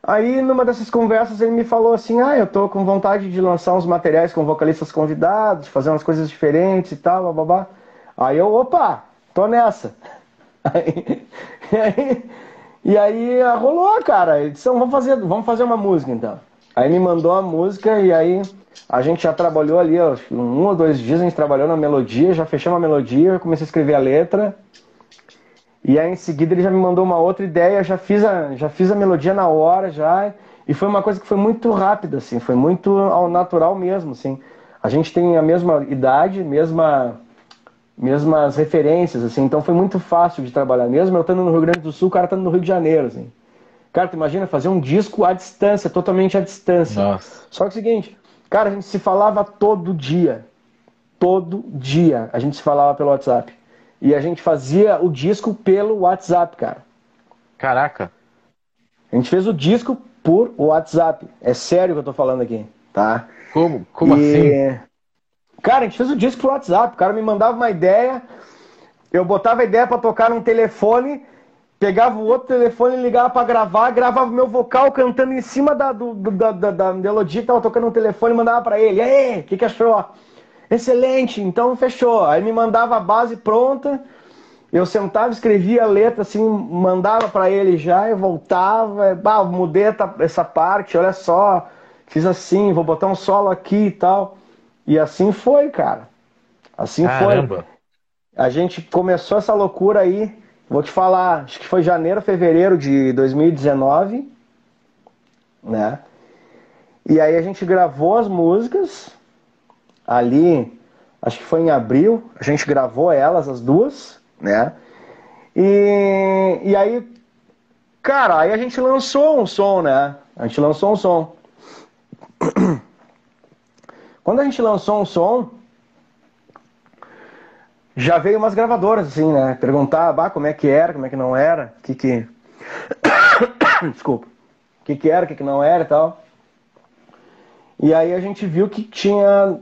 Speaker 3: Aí, numa dessas conversas, ele me falou assim: Ah, eu tô com vontade de lançar uns materiais com vocalistas convidados, fazer umas coisas diferentes e tal, babá. Aí eu, opa, tô nessa. Aí, e aí, e aí rolou, cara. Disse, vamos fazer, vamos fazer uma música então. Aí me mandou a música e aí a gente já trabalhou ali, ó, um ou dois dias a gente trabalhou na melodia, já fechamos a melodia, comecei a escrever a letra. E aí em seguida ele já me mandou uma outra ideia, já fiz a, já fiz a melodia na hora já. E foi uma coisa que foi muito rápida, assim, foi muito ao natural mesmo, assim. A gente tem a mesma idade, mesma mesmas referências, assim, então foi muito fácil de trabalhar. Mesmo eu estando no Rio Grande do Sul, o cara estando no Rio de Janeiro, assim. Cara, tu imagina fazer um disco à distância, totalmente à distância.
Speaker 2: Nossa.
Speaker 3: Só que é o seguinte, cara, a gente se falava todo dia. Todo dia a gente se falava pelo WhatsApp. E a gente fazia o disco pelo WhatsApp, cara.
Speaker 2: Caraca.
Speaker 3: A gente fez o disco por WhatsApp. É sério que eu tô falando aqui, tá?
Speaker 2: Como, como e... assim?
Speaker 3: Cara, a gente fez o disco por WhatsApp. O cara me mandava uma ideia, eu botava a ideia para tocar num telefone, pegava o outro telefone, ligava para gravar, gravava meu vocal cantando em cima da, do, da, da, da melodia que tava tocando no telefone mandava para ele. E aí, o que, que achou? Excelente, então fechou. Aí me mandava a base pronta, eu sentava, escrevia a letra, assim, mandava para ele já, e voltava, bah, mudei essa parte, olha só, fiz assim, vou botar um solo aqui e tal. E assim foi, cara. Assim Caramba. foi. A gente começou essa loucura aí, vou te falar, acho que foi janeiro, fevereiro de 2019, né? E aí a gente gravou as músicas ali, acho que foi em abril, a gente gravou elas, as duas, né? E, e aí, cara, aí a gente lançou um som, né? A gente lançou um som. Quando a gente lançou um som, já veio umas gravadoras, assim, né? Perguntar, bah, como é que era, como é que não era, o que que... Desculpa. O que que era, o que que não era e tal. E aí a gente viu que tinha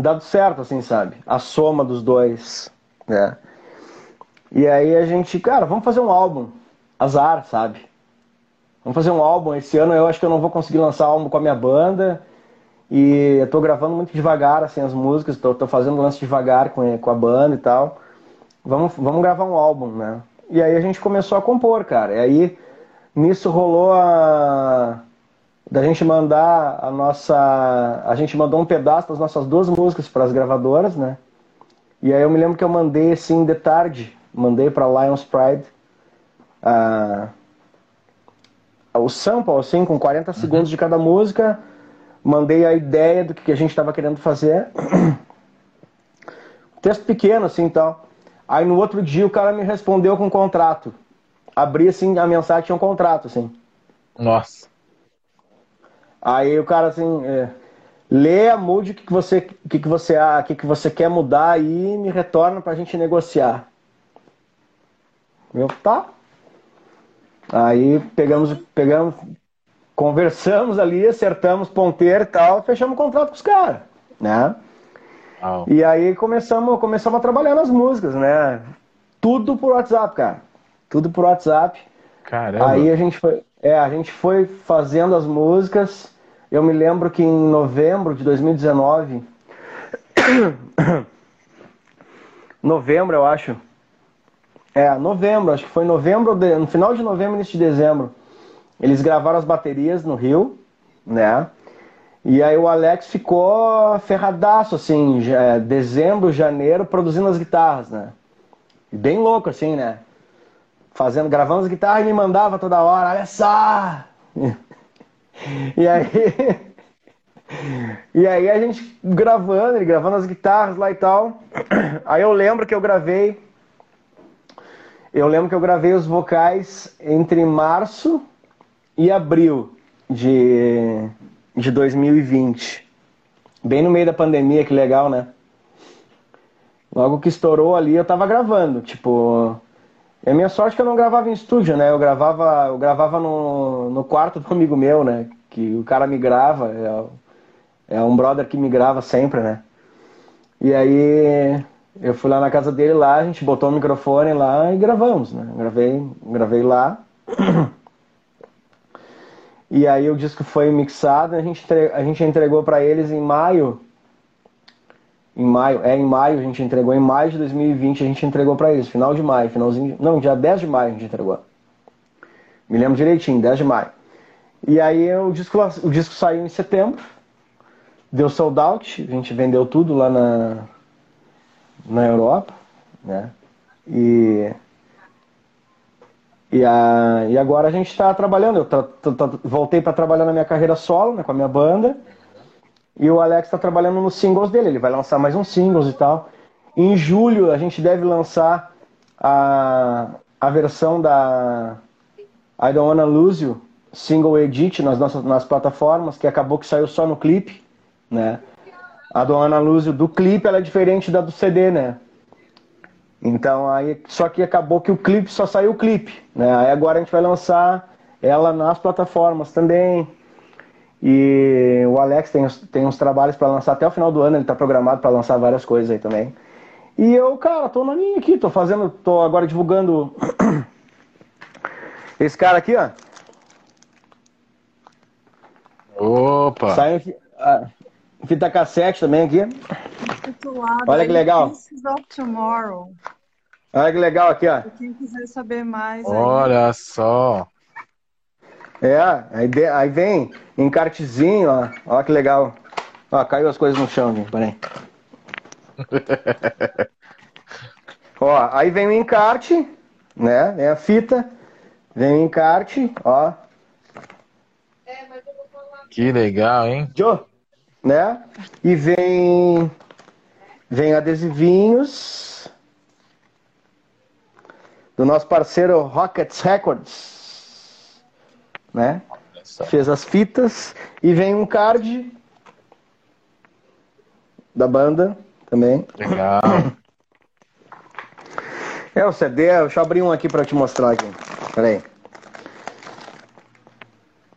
Speaker 3: dado certo, assim, sabe? A soma dos dois, né? E aí a gente, cara, vamos fazer um álbum. Azar, sabe? Vamos fazer um álbum. Esse ano eu acho que eu não vou conseguir lançar álbum com a minha banda. E eu tô gravando muito devagar, assim, as músicas, tô, tô fazendo lance devagar com, com a banda e tal. Vamos, vamos gravar um álbum, né? E aí a gente começou a compor, cara. E aí nisso rolou a. Da gente mandar a nossa. A gente mandou um pedaço das nossas duas músicas para as gravadoras, né? E aí eu me lembro que eu mandei assim de tarde, mandei para Lions Pride a, o sample, assim, com 40 uhum. segundos de cada música mandei a ideia do que a gente estava querendo fazer. Texto pequeno, assim, tal. Aí no outro dia o cara me respondeu com um contrato. Abri, assim, a mensagem tinha um contrato, assim.
Speaker 2: Nossa.
Speaker 3: Aí o cara, assim, é, lê, mude o que, que você, que, que você, ah, que, que você quer mudar aí e me retorna pra gente negociar. Eu, tá. Aí pegamos, pegamos, conversamos ali, acertamos ponteiro e tal, fechamos o contrato com os caras, né? Oh. E aí começamos, começamos a trabalhar nas músicas, né? Tudo por WhatsApp, cara. Tudo por WhatsApp.
Speaker 2: Caramba.
Speaker 3: Aí a gente foi, é, a gente foi fazendo as músicas. Eu me lembro que em novembro de 2019, novembro, eu acho. É, novembro, acho que foi novembro, no final de novembro, início de dezembro. Eles gravaram as baterias no Rio, né? E aí o Alex ficou ferradaço, assim, já, dezembro, janeiro, produzindo as guitarras, né? Bem louco, assim, né? Fazendo, gravando as guitarras e me mandava toda hora, olha só! e aí. e aí a gente gravando, ele gravando as guitarras lá e tal. Aí eu lembro que eu gravei. Eu lembro que eu gravei os vocais entre março e abril de, de 2020. Bem no meio da pandemia, que legal, né? Logo que estourou ali, eu tava gravando. Tipo, é minha sorte que eu não gravava em estúdio, né? Eu gravava, eu gravava no, no quarto do amigo meu, né? Que o cara me grava, é, é um brother que me grava sempre, né? E aí eu fui lá na casa dele lá, a gente botou o microfone lá e gravamos, né? Gravei, gravei lá. E aí o disco foi mixado, a gente, a gente entregou para eles em maio. Em maio, é em maio, a gente entregou em maio de 2020, a gente entregou para eles, final de maio, finalzinho, não, dia 10 de maio a gente entregou. Me lembro direitinho, 10 de maio. E aí o disco, o disco saiu em setembro, deu sold out, a gente vendeu tudo lá na, na Europa, né? E, e, a, e agora a gente está trabalhando. Eu voltei para trabalhar na minha carreira solo, né, com a minha banda. E o Alex está trabalhando nos singles dele. Ele vai lançar mais uns singles e tal. Em julho a gente deve lançar a, a versão da I Don't Wanna Lose You, single edit nas nossas nas plataformas, que acabou que saiu só no clipe, né? A do Ana Lúcio do clipe ela é diferente da do CD, né? Então aí só que acabou que o clipe só saiu o clipe, né? Aí agora a gente vai lançar ela nas plataformas também. E o Alex tem, tem uns trabalhos para lançar até o final do ano, ele tá programado para lançar várias coisas aí também. E eu, cara, tô na linha aqui, tô fazendo, tô agora divulgando esse cara aqui, ó.
Speaker 2: Opa!
Speaker 3: Saiu, Fita cassete também aqui. Olha que legal. Olha que legal aqui, ó.
Speaker 1: Quem quiser saber mais.
Speaker 2: Olha aí. só.
Speaker 3: É, aí, aí vem encartezinho, ó. Olha que legal. Ó, caiu as coisas no chão, gente. Peraí. ó, aí vem o encarte, né? Vem a fita. Vem o encarte, ó.
Speaker 2: Que legal, hein?
Speaker 3: Joe, né? E vem vem adesivinhos do nosso parceiro Rockets Records, né? Fez as fitas e vem um card da banda também.
Speaker 2: Legal.
Speaker 3: É o CD, deixa eu abrir um aqui para te mostrar aqui. Peraí.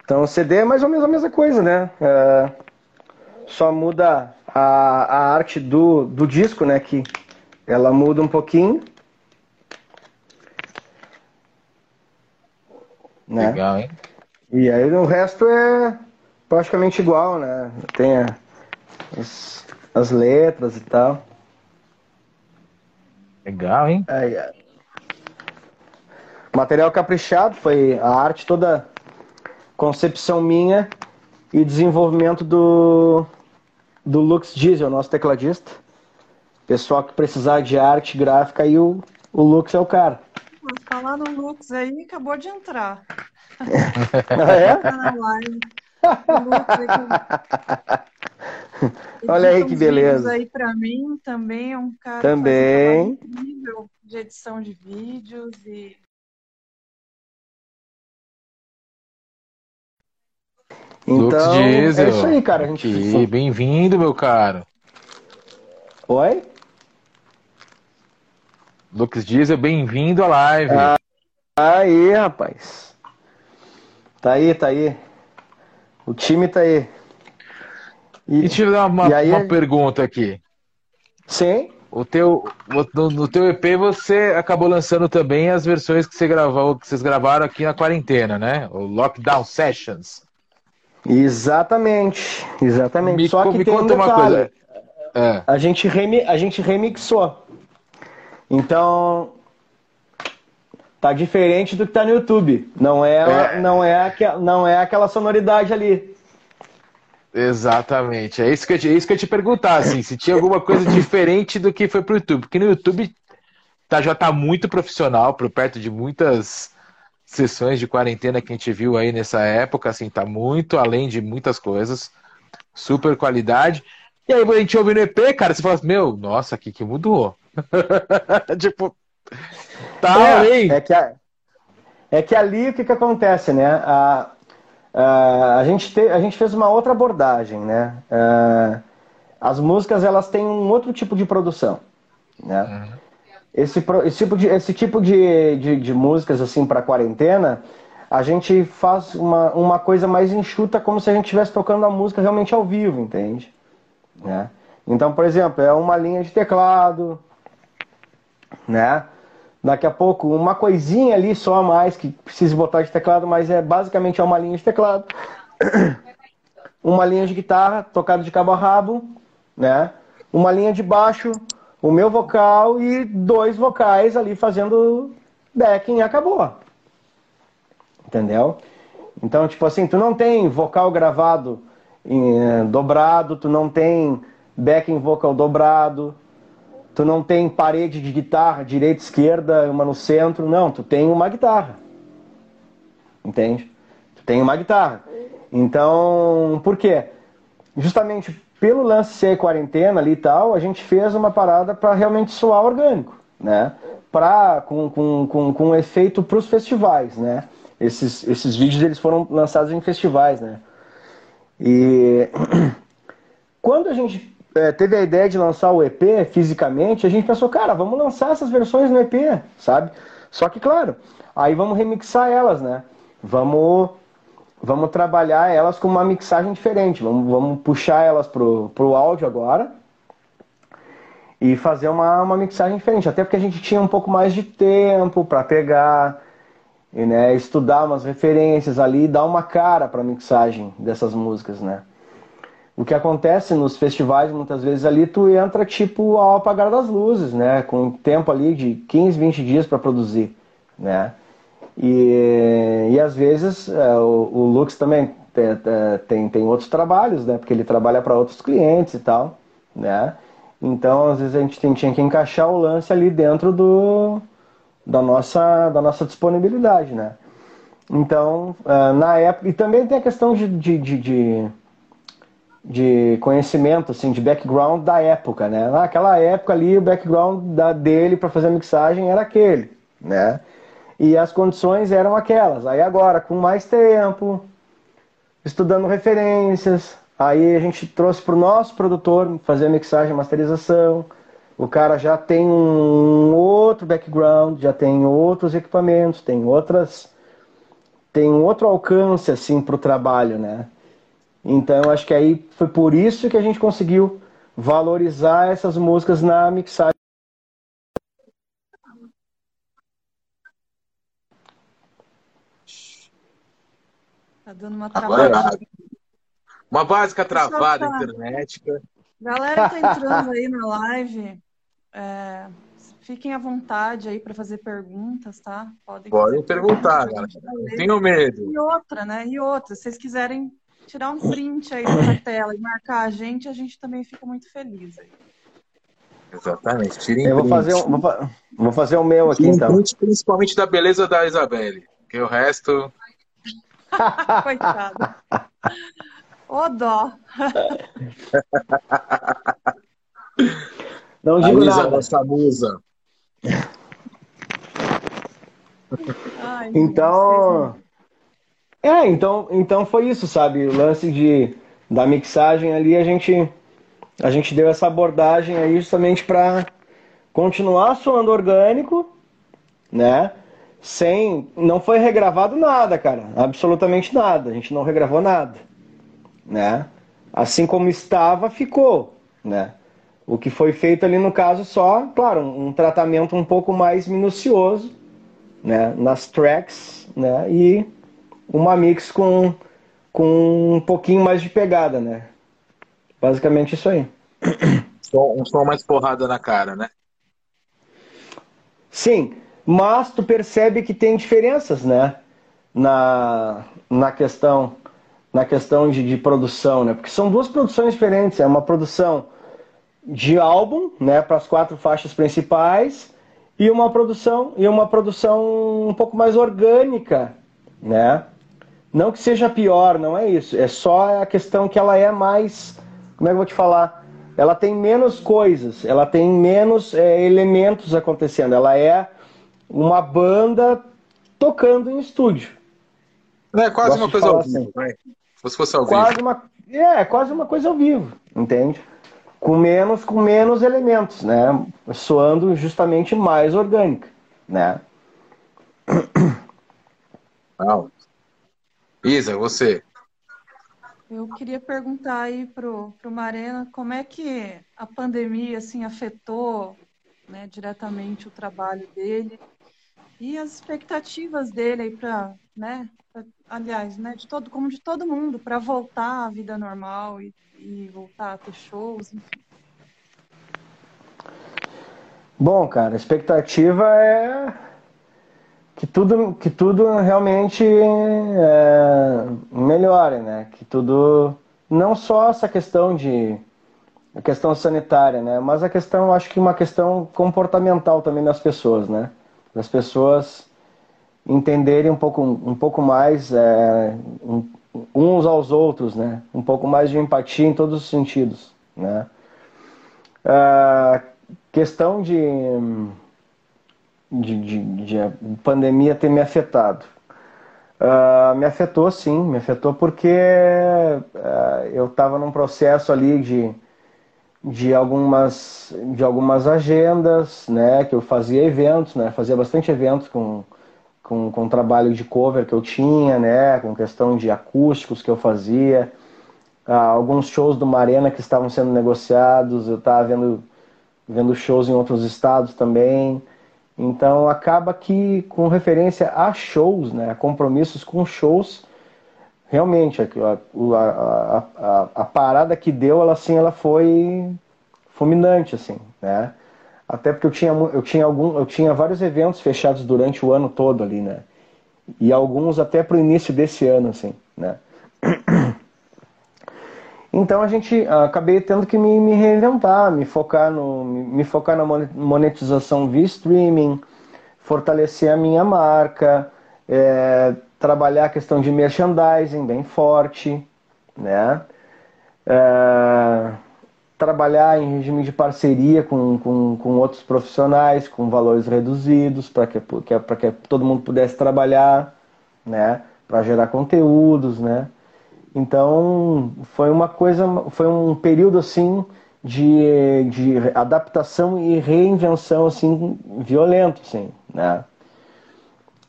Speaker 3: Então o CD é mais ou menos a mesma coisa, né? É só muda a, a arte do, do disco, né? Que ela muda um pouquinho.
Speaker 2: Né? Legal, hein?
Speaker 3: E aí o resto é praticamente igual, né? Tem a, as, as letras e tal.
Speaker 2: Legal, hein?
Speaker 3: Aí, material caprichado, foi a arte toda concepção minha e desenvolvimento do, do Lux Diesel, nosso tecladista. Pessoal que precisar de arte gráfica, aí o, o Lux é o cara.
Speaker 1: Falar no Lux aí, acabou de entrar.
Speaker 3: ah, é? Olha aí que beleza.
Speaker 1: aí para mim também é um cara
Speaker 3: também
Speaker 1: um incrível de edição de vídeos e
Speaker 3: Então, é isso aí, cara. A gente...
Speaker 2: Bem-vindo, meu caro.
Speaker 3: Oi?
Speaker 2: Lucas Diesel, bem-vindo à live.
Speaker 3: Ah, aí, rapaz. Tá aí, tá aí. O time tá aí.
Speaker 2: E, e dar uma, aí, uma pergunta aqui.
Speaker 3: Sim.
Speaker 2: O teu, no, no, teu EP você acabou lançando também as versões que você gravou, que vocês gravaram aqui na quarentena, né? O Lockdown Sessions.
Speaker 3: Exatamente, exatamente.
Speaker 2: Me,
Speaker 3: Só
Speaker 2: que me tem conta um uma coisa.
Speaker 3: É. A, gente remi, a gente remixou. Então, tá diferente do que tá no YouTube. Não é, é. Não, é aqua, não é aquela sonoridade ali.
Speaker 2: Exatamente. É isso que eu, é isso que eu te perguntar, assim, se tinha alguma coisa diferente do que foi pro YouTube. Porque no YouTube tá, já tá muito profissional, por perto de muitas sessões de quarentena que a gente viu aí nessa época, assim, tá muito além de muitas coisas, super qualidade. E aí a gente ouve no EP, cara, você fala assim, meu, nossa, que que mudou? tipo, tá
Speaker 3: é. É que, a, é que ali o que que acontece, né? A, a, a, gente, te, a gente fez uma outra abordagem, né? A, as músicas, elas têm um outro tipo de produção, né? Uhum. Esse, esse tipo de, esse tipo de, de, de músicas assim para quarentena, a gente faz uma, uma coisa mais enxuta, como se a gente estivesse tocando a música realmente ao vivo, entende? Né? Então, por exemplo, é uma linha de teclado, né? Daqui a pouco, uma coisinha ali só a mais que precisa botar de teclado, mas é basicamente é uma linha de teclado. Uma linha de guitarra tocada de cabo a rabo, né? uma linha de baixo, o meu vocal e dois vocais ali fazendo backing e acabou. Entendeu? Então, tipo assim, tu não tem vocal gravado em, eh, dobrado, tu não tem backing vocal dobrado, tu não tem parede de guitarra, direita, esquerda, uma no centro, não, tu tem uma guitarra. Entende? Tu tem uma guitarra. Então, por quê? Justamente pelo lance ser quarentena ali e tal, a gente fez uma parada para realmente soar orgânico, né? Pra, com, com, com, com efeito para os festivais, né? Esses, esses vídeos eles foram lançados em festivais, né? E quando a gente é, teve a ideia de lançar o EP fisicamente, a gente pensou, cara, vamos lançar essas versões no EP, sabe? Só que, claro, aí vamos remixar elas, né? Vamos vamos trabalhar elas com uma mixagem diferente. Vamos, vamos puxar elas pro, pro áudio agora e fazer uma, uma mixagem diferente. Até porque a gente tinha um pouco mais de tempo para pegar, e, né, estudar umas referências ali, dar uma cara para mixagem dessas músicas, né? O que acontece nos festivais, muitas vezes ali, tu entra tipo ao apagar das luzes, né? Com tempo ali de 15, 20 dias para produzir, né? E, e às vezes é, o, o Lux também tem, tem, tem outros trabalhos, né? Porque ele trabalha para outros clientes e tal, né? Então, às vezes a gente tem, tinha que encaixar o lance ali dentro do, da, nossa, da nossa disponibilidade, né? Então, é, na época... E também tem a questão de, de, de, de, de conhecimento, assim, de background da época, né? Naquela época ali, o background da, dele para fazer a mixagem era aquele, né? E as condições eram aquelas. Aí agora, com mais tempo, estudando referências, aí a gente trouxe para o nosso produtor fazer a mixagem e masterização. O cara já tem um outro background, já tem outros equipamentos, tem outras. tem um outro alcance assim para o trabalho, né? Então acho que aí foi por isso que a gente conseguiu valorizar essas músicas na mixagem
Speaker 1: Tá dando uma travada. Agora,
Speaker 2: uma básica travada tá... internética.
Speaker 1: Galera tá entrando aí na live. É, fiquem à vontade aí para fazer perguntas, tá?
Speaker 2: Podem, Podem perguntar, galera. Não tenho medo.
Speaker 1: E outra, né? E outra, se vocês quiserem tirar um print aí da tela e marcar a gente, a gente também fica muito feliz aí.
Speaker 2: Exatamente. Tirem
Speaker 3: Eu vou fazer, um, vou, vou, fazer o meu aqui, então. Print,
Speaker 2: principalmente da beleza da Isabelle. Porque o resto.
Speaker 1: Coitada. Ô dó.
Speaker 3: Não digo nada.
Speaker 2: nossa musa.
Speaker 3: Ai, então, é, então, então foi isso, sabe? O lance de da mixagem ali, a gente a gente deu essa abordagem aí justamente para continuar soando orgânico, né? sem. Não foi regravado nada, cara. Absolutamente nada. A gente não regravou nada. Né? Assim como estava, ficou. Né? O que foi feito ali no caso só, claro, um tratamento um pouco mais minucioso né? nas tracks né? e uma mix com, com um pouquinho mais de pegada. Né? Basicamente isso aí.
Speaker 2: Um som mais porrada na cara, né?
Speaker 3: Sim mas tu percebe que tem diferenças, né? Na, na questão na questão de, de produção, né? Porque são duas produções diferentes. É uma produção de álbum, né, para as quatro faixas principais, e uma produção e uma produção um pouco mais orgânica, né? Não que seja pior, não é isso. É só a questão que ela é mais, como é que eu vou te falar? Ela tem menos coisas, ela tem menos é, elementos acontecendo. Ela é uma banda tocando em estúdio.
Speaker 2: É quase Gosto uma coisa ao vivo, assim. Se fosse ao
Speaker 3: quase
Speaker 2: vivo.
Speaker 3: Uma, é, quase uma coisa ao vivo, entende? Com menos, com menos elementos, né? Soando justamente mais orgânica, né?
Speaker 2: Isa, você.
Speaker 1: Eu queria perguntar aí pro, pro Marena como é que a pandemia assim afetou né, diretamente o trabalho dele e as expectativas dele aí para, né, pra, aliás, né, de todo, como de todo mundo, para voltar à vida normal e, e, voltar a ter shows, enfim.
Speaker 3: Bom, cara, a expectativa é que tudo, que tudo realmente é, melhore, né? Que tudo, não só essa questão de a questão sanitária, né? Mas a questão, acho que uma questão comportamental também das pessoas, né? Das pessoas entenderem um pouco, um pouco mais é, uns aos outros, né? Um pouco mais de empatia em todos os sentidos, né? A questão de, de, de, de pandemia ter me afetado. Uh, me afetou sim, me afetou porque uh, eu estava num processo ali de de algumas, de algumas agendas, né, que eu fazia eventos, né, fazia bastante eventos com, com, com trabalho de cover que eu tinha, né, com questão de acústicos que eu fazia, ah, alguns shows do Marena que estavam sendo negociados, eu estava vendo, vendo shows em outros estados também, então acaba que com referência a shows, né, a compromissos com shows, realmente a, a, a, a, parada que deu, ela assim, ela foi fulminante, assim, né? Até porque eu tinha, eu tinha algum, eu tinha vários eventos fechados durante o ano todo ali, né? E alguns até para o início desse ano, assim, né? Então a gente acabei tendo que me, me reinventar, me focar no, me focar na monetização via streaming, fortalecer a minha marca, é, trabalhar a questão de merchandising bem forte, né? É, trabalhar em regime de parceria com, com, com outros profissionais, com valores reduzidos, para que, que, que todo mundo pudesse trabalhar, né? Para gerar conteúdos, né? Então foi uma coisa, foi um período assim de, de adaptação e reinvenção assim violento, assim, né?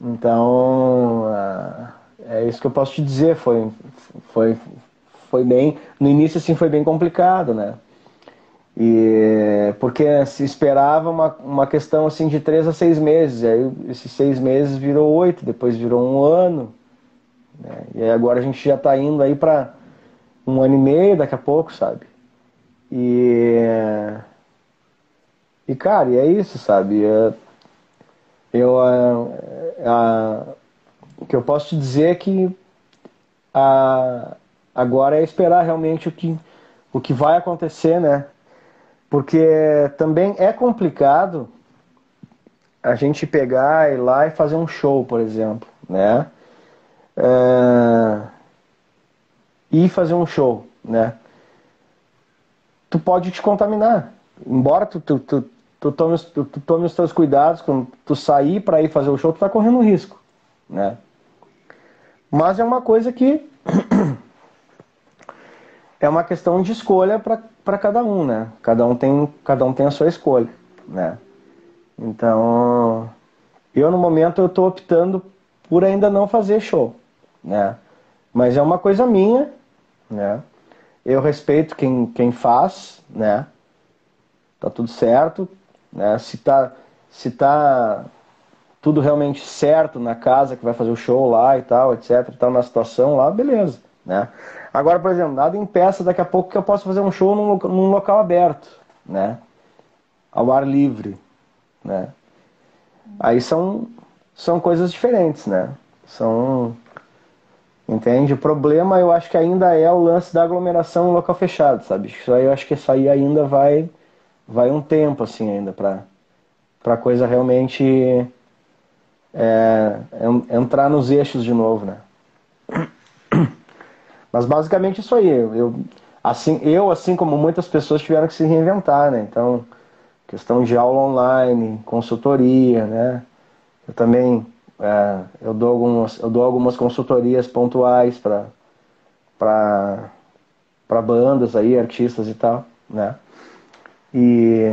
Speaker 3: Então, ah, é isso que eu posso te dizer. Foi, foi, foi bem. No início, assim, foi bem complicado, né? E porque se esperava uma, uma questão assim de três a seis meses. Aí esses seis meses virou oito, depois virou um ano. Né? E aí agora a gente já está indo aí para um ano e meio daqui a pouco, sabe? E. E cara, e é isso, sabe? É, eu, o que eu posso te dizer é que agora é esperar realmente o que, o que vai acontecer, né? Porque também é complicado a gente pegar, ir lá e fazer um show, por exemplo, né? E fazer um show, né? Tu pode te contaminar. Embora tu, tu, tu, tu tome, tu, tu tome os teus cuidados, quando tu sair para ir fazer o show, tu tá correndo risco, né? Mas é uma coisa que é uma questão de escolha para cada um, né? Cada um tem cada um tem a sua escolha, né? Então, eu no momento eu tô optando por ainda não fazer show, né? Mas é uma coisa minha, né? Eu respeito quem, quem faz, né? Tá tudo certo, né? Se tá, se tá tudo realmente certo na casa que vai fazer o show lá e tal, etc, tal, na situação lá, beleza, né? Agora, por exemplo, nada impeça daqui a pouco que eu possa fazer um show num, num local aberto, né? Ao ar livre, né? Aí são, são coisas diferentes, né? São... Entende? O problema eu acho que ainda é o lance da aglomeração em local fechado, sabe? Isso aí eu acho que isso aí ainda vai vai um tempo assim ainda para para coisa realmente é, entrar nos eixos de novo, né? Mas basicamente isso aí. Eu, assim, eu, assim como muitas pessoas tiveram que se reinventar, né? Então, questão de aula online, consultoria, né? Eu também é, eu dou algumas eu dou algumas consultorias pontuais para bandas aí, artistas e tal, né? E,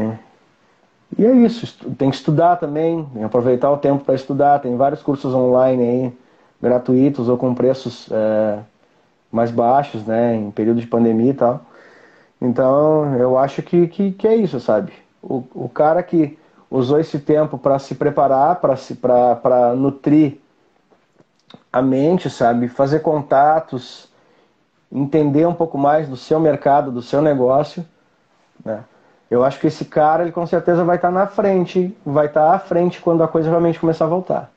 Speaker 3: e é isso, tem que estudar também, que aproveitar o tempo para estudar. Tem vários cursos online aí, gratuitos ou com preços é, mais baixos, né, em período de pandemia e tal. Então, eu acho que, que, que é isso, sabe? O, o cara que usou esse tempo para se preparar, para nutrir a mente, sabe? Fazer contatos, entender um pouco mais do seu mercado, do seu negócio, né? eu acho que esse cara, ele com certeza vai estar na frente, vai estar à frente quando a coisa realmente começar a voltar.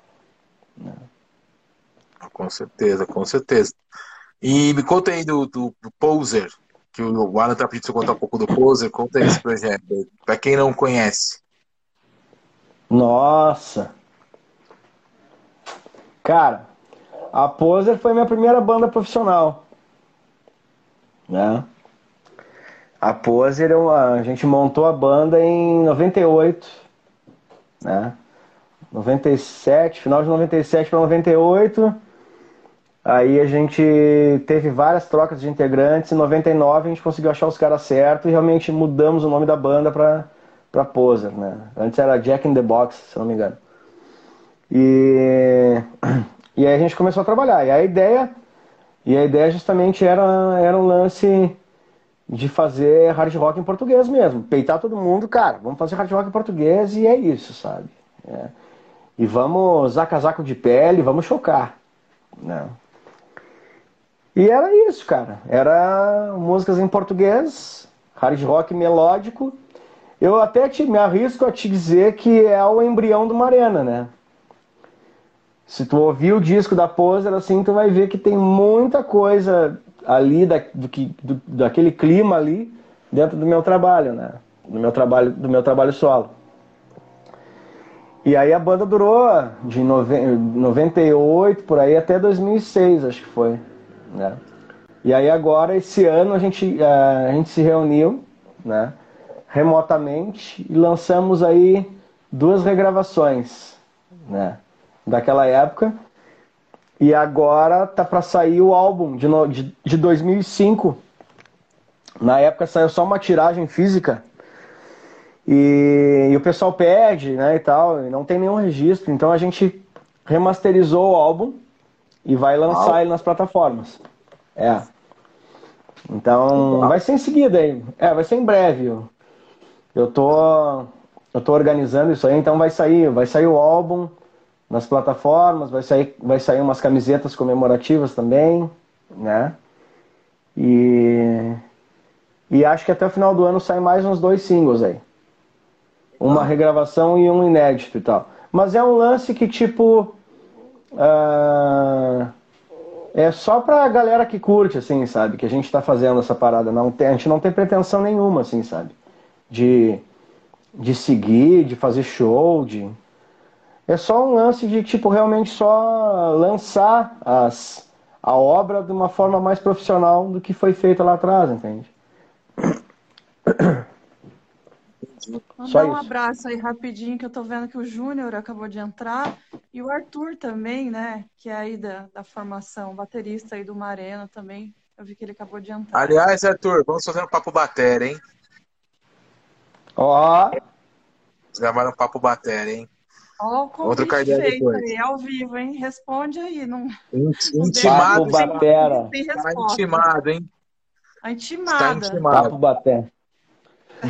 Speaker 2: Com certeza, com certeza. E me conta aí do, do, do Poser, que o Alan tá pedindo você contar um pouco do Poser. Conta aí esse projeto, para quem não conhece.
Speaker 3: Nossa! Cara, a Poser foi minha primeira banda profissional. Né? A Poser, a gente montou a banda em 98, né? 97, final de 97 para 98. Aí a gente teve várias trocas de integrantes. Em 99 a gente conseguiu achar os caras certos e realmente mudamos o nome da banda para para Poser, né? Antes era Jack in the Box, se não me engano. E e aí a gente começou a trabalhar. E a ideia e a ideia justamente era era um lance de fazer hard rock em português mesmo, peitar todo mundo, cara, vamos fazer hard rock em português e é isso, sabe? É. E vamos usar casaco de pele, vamos chocar, né? E era isso, cara. Era músicas em português, hard rock melódico. Eu até te, me arrisco a te dizer que é o embrião do Marena, né? Se tu ouvir o disco da Poser, assim, tu vai ver que tem muita coisa ali da, do que, do, daquele clima ali dentro do meu trabalho, né? Do meu trabalho, do meu trabalho solo. E aí a banda durou de 98 por aí até 2006, acho que foi. Né? E aí agora, esse ano, a gente, a gente se reuniu né, remotamente e lançamos aí duas regravações né, daquela época. E agora tá para sair o álbum de, de, de 2005. Na época saiu só uma tiragem física. E, e, o pessoal pede, né, e tal, e não tem nenhum registro. Então a gente remasterizou o álbum e vai lançar ele nas plataformas. É. Então, vai ser em seguida aí. É, vai ser em breve. Eu tô eu tô organizando isso aí, então vai sair, vai sair o álbum nas plataformas, vai sair vai sair umas camisetas comemorativas também, né? E e acho que até o final do ano sai mais uns dois singles aí. Uma regravação e um inédito e tal. Mas é um lance que tipo Uh, é só pra galera que curte, assim, sabe? Que a gente tá fazendo essa parada. Não tem, a gente não tem pretensão nenhuma, assim, sabe? De, de seguir, de fazer show, de... É só um lance de, tipo, realmente só lançar as, a obra de uma forma mais profissional do que foi feita lá atrás, entende?
Speaker 1: Mandar um abraço aí rapidinho, que eu tô vendo que o Júnior acabou de entrar. E o Arthur também, né? Que é aí da, da formação, baterista aí do Marena também. Eu vi que ele acabou de entrar.
Speaker 2: Aliás, Arthur, vamos fazer um papo bater, hein?
Speaker 3: Ó. Oh.
Speaker 2: Gravaram um papo bater, hein?
Speaker 1: Ó, oh, Outro feito aí, ao vivo, hein? Responde aí. Não...
Speaker 2: Intimado,
Speaker 3: papo batera.
Speaker 2: Tá intimado, hein?
Speaker 1: Tá intimado. Tá
Speaker 3: intimado. Papo batera.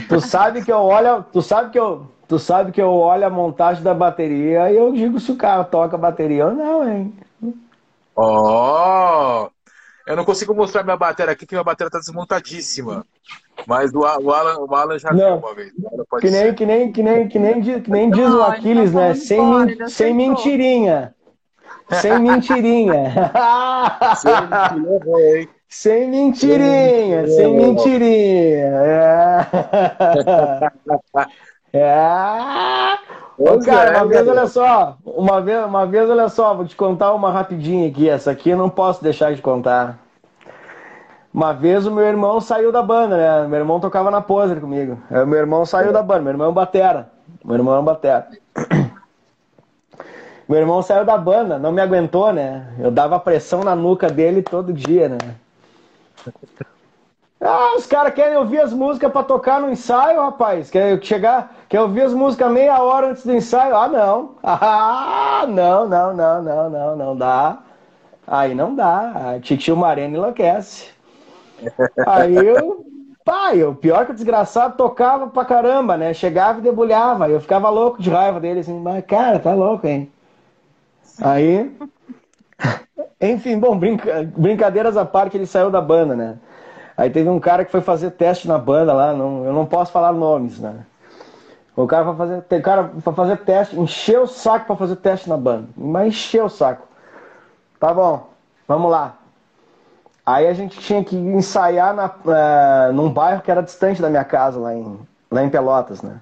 Speaker 3: Tu sabe que eu olho, tu sabe que eu, tu sabe que eu olho a montagem da bateria e eu digo se o cara toca a bateria ou não, hein?
Speaker 2: Ó! Oh, eu não consigo mostrar minha bateria aqui, que minha bateria tá desmontadíssima. Mas o, o, Alan, o Alan já não, viu uma vez.
Speaker 3: Que nem, que, nem, que, nem, que, nem, que nem diz não, o Aquiles, tá né? Sem, fora, sem mentirinha. Sem mentirinha. sem mentirinha, sem mentirinha, sem mentirinha. É. é. Ô, cara, uma vez, olha só, uma vez, uma vez, olha só, vou te contar uma rapidinha aqui. Essa aqui eu não posso deixar de contar. Uma vez o meu irmão saiu da banda, né? Meu irmão tocava na poser comigo. É, meu irmão saiu da banda, meu irmão é batera. Meu irmão é batera. Meu irmão saiu da banda, não me aguentou, né? Eu dava pressão na nuca dele todo dia, né? Ah, os caras querem ouvir as músicas para tocar no ensaio, rapaz. Quer chegar, quer ouvir as músicas meia hora antes do ensaio? Ah, não. Ah, não, não, não, não, não, não dá. Aí não dá. A titio Marina enlouquece. Aí eu, pai, o pior que o desgraçado tocava pra caramba, né? Chegava e debulhava. Eu ficava louco de raiva dele, assim, mas cara, tá louco, hein? Aí enfim, bom, brinca... brincadeiras à parte, ele saiu da banda, né? Aí teve um cara que foi fazer teste na banda lá, não, eu não posso falar nomes, né? O cara foi fazer, tem cara para fazer teste, encheu o saco para fazer teste na banda, mas encheu o saco. Tá bom, vamos lá. Aí a gente tinha que ensaiar na, uh, num bairro que era distante da minha casa, lá em, lá em Pelotas, né?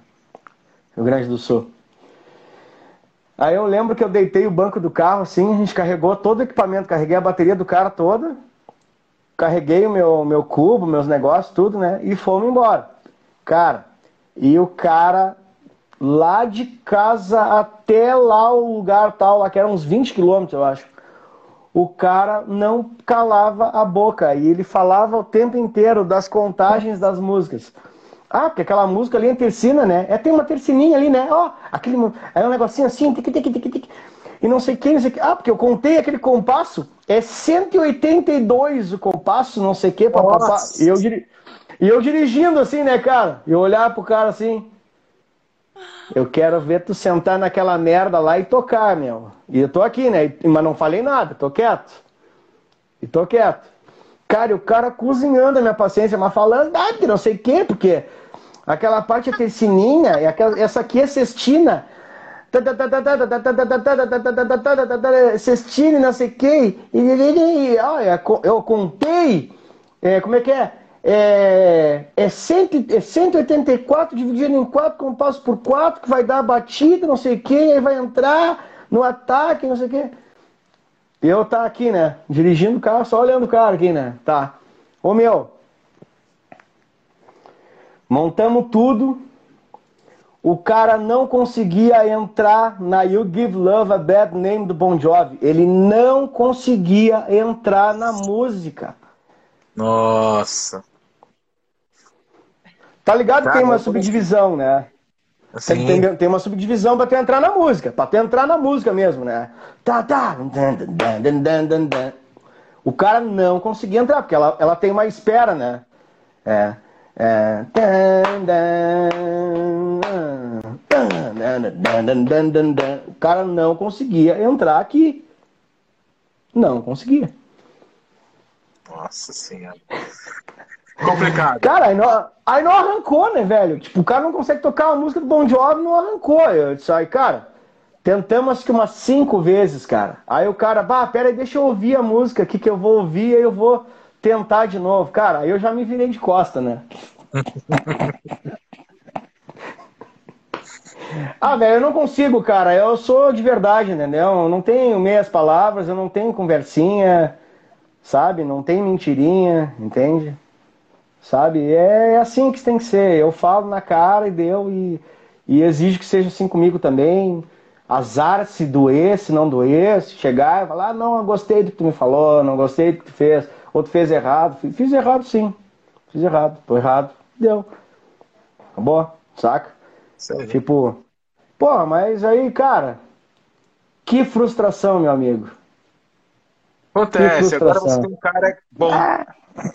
Speaker 3: Rio Grande do Sul. Aí eu lembro que eu deitei o banco do carro assim, a gente carregou todo o equipamento, carreguei a bateria do cara toda, carreguei o meu, meu cubo, meus negócios, tudo, né? E fomos embora. Cara, e o cara lá de casa até lá o lugar tal, lá que era uns 20 quilômetros, eu acho o cara não calava a boca e ele falava o tempo inteiro das contagens das músicas. Ah, porque aquela música ali é tercina, né? É, tem uma tercininha ali, né? Ó, oh, aquele é um negocinho assim, tic, tic, tic, tic, e não sei quem, não sei quem. Ah, porque eu contei aquele compasso, é 182 o compasso, não sei o que, papapá. E eu, e eu dirigindo assim, né, cara? E olhar pro cara assim, eu quero ver tu sentar naquela merda lá e tocar, meu. E eu tô aqui, né? Mas não falei nada, tô quieto. E tô quieto. Cara, e o cara cozinhando a minha paciência, mas falando, ah, não sei o quê, porque aquela parte é tercininha, e aquela, essa aqui é cestina. Cestina, não sei quê. E, olha, eu contei, é, como é que é? é, é, cento, é 184 dividido em 4 compassos por 4, que vai dar a batida, não sei o que, aí vai entrar no ataque, não sei o que. Eu tá aqui, né? Dirigindo o carro, só olhando o cara aqui, né? Tá. Ô meu, montamos tudo. O cara não conseguia entrar na You Give Love a Bad Name do Bon Jovi. Ele não conseguia entrar na música.
Speaker 2: Nossa.
Speaker 3: Tá ligado que tem uma subdivisão, né? Tem, tem, tem, uma subdivisão pra tu entrar na música, pra tu entrar na música mesmo, né? Tá, tá. O cara não conseguia entrar, porque ela, ela tem uma espera, né? É. O cara não conseguia entrar aqui. Não conseguia.
Speaker 2: Nossa senhora. Complicado.
Speaker 3: Cara, aí não, aí não arrancou, né, velho? Tipo, o cara não consegue tocar uma música do Bon Jovi, não arrancou. Eu disse, aí, cara, tentamos acho que umas cinco vezes, cara. Aí o cara, bah, pera aí, deixa eu ouvir a música aqui que eu vou ouvir, aí eu vou tentar de novo. Cara, aí eu já me virei de costa, né? ah, velho, eu não consigo, cara. Eu sou de verdade, entendeu? Eu não tenho meias palavras, eu não tenho conversinha, sabe? Não tem mentirinha, entende? Sabe? É, é assim que tem que ser. Eu falo na cara e deu e, e exijo que seja assim comigo também. Azar se doer, se não doer, se chegar e falar, ah, não, eu gostei do que tu me falou, não gostei do que tu fez, ou tu fez errado. Fiz errado sim. Fiz errado, tô errado. Deu. Acabou, saca? Sério? Tipo, pô, mas aí, cara, que frustração, meu amigo.
Speaker 2: Acontece, agora você tem um cara bom. É.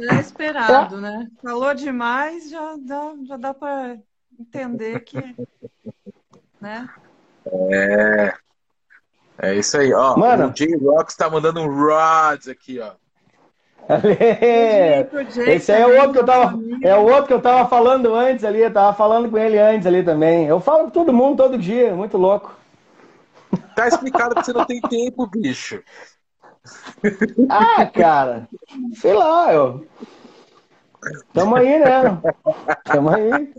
Speaker 1: É esperado, né? Falou demais, já dá, já dá para entender que. Né?
Speaker 2: É. É isso aí, ó. Mano, o J-Rock está mandando um Rods aqui, ó.
Speaker 3: Esse aí é o outro que eu tava, é o outro que eu tava falando antes ali, eu tava falando com ele antes ali também. Eu falo com todo mundo todo dia, muito louco.
Speaker 2: Tá explicado que você não tem tempo, bicho.
Speaker 3: Ah, cara, sei lá, eu. Tamo aí, né? Tamo aí.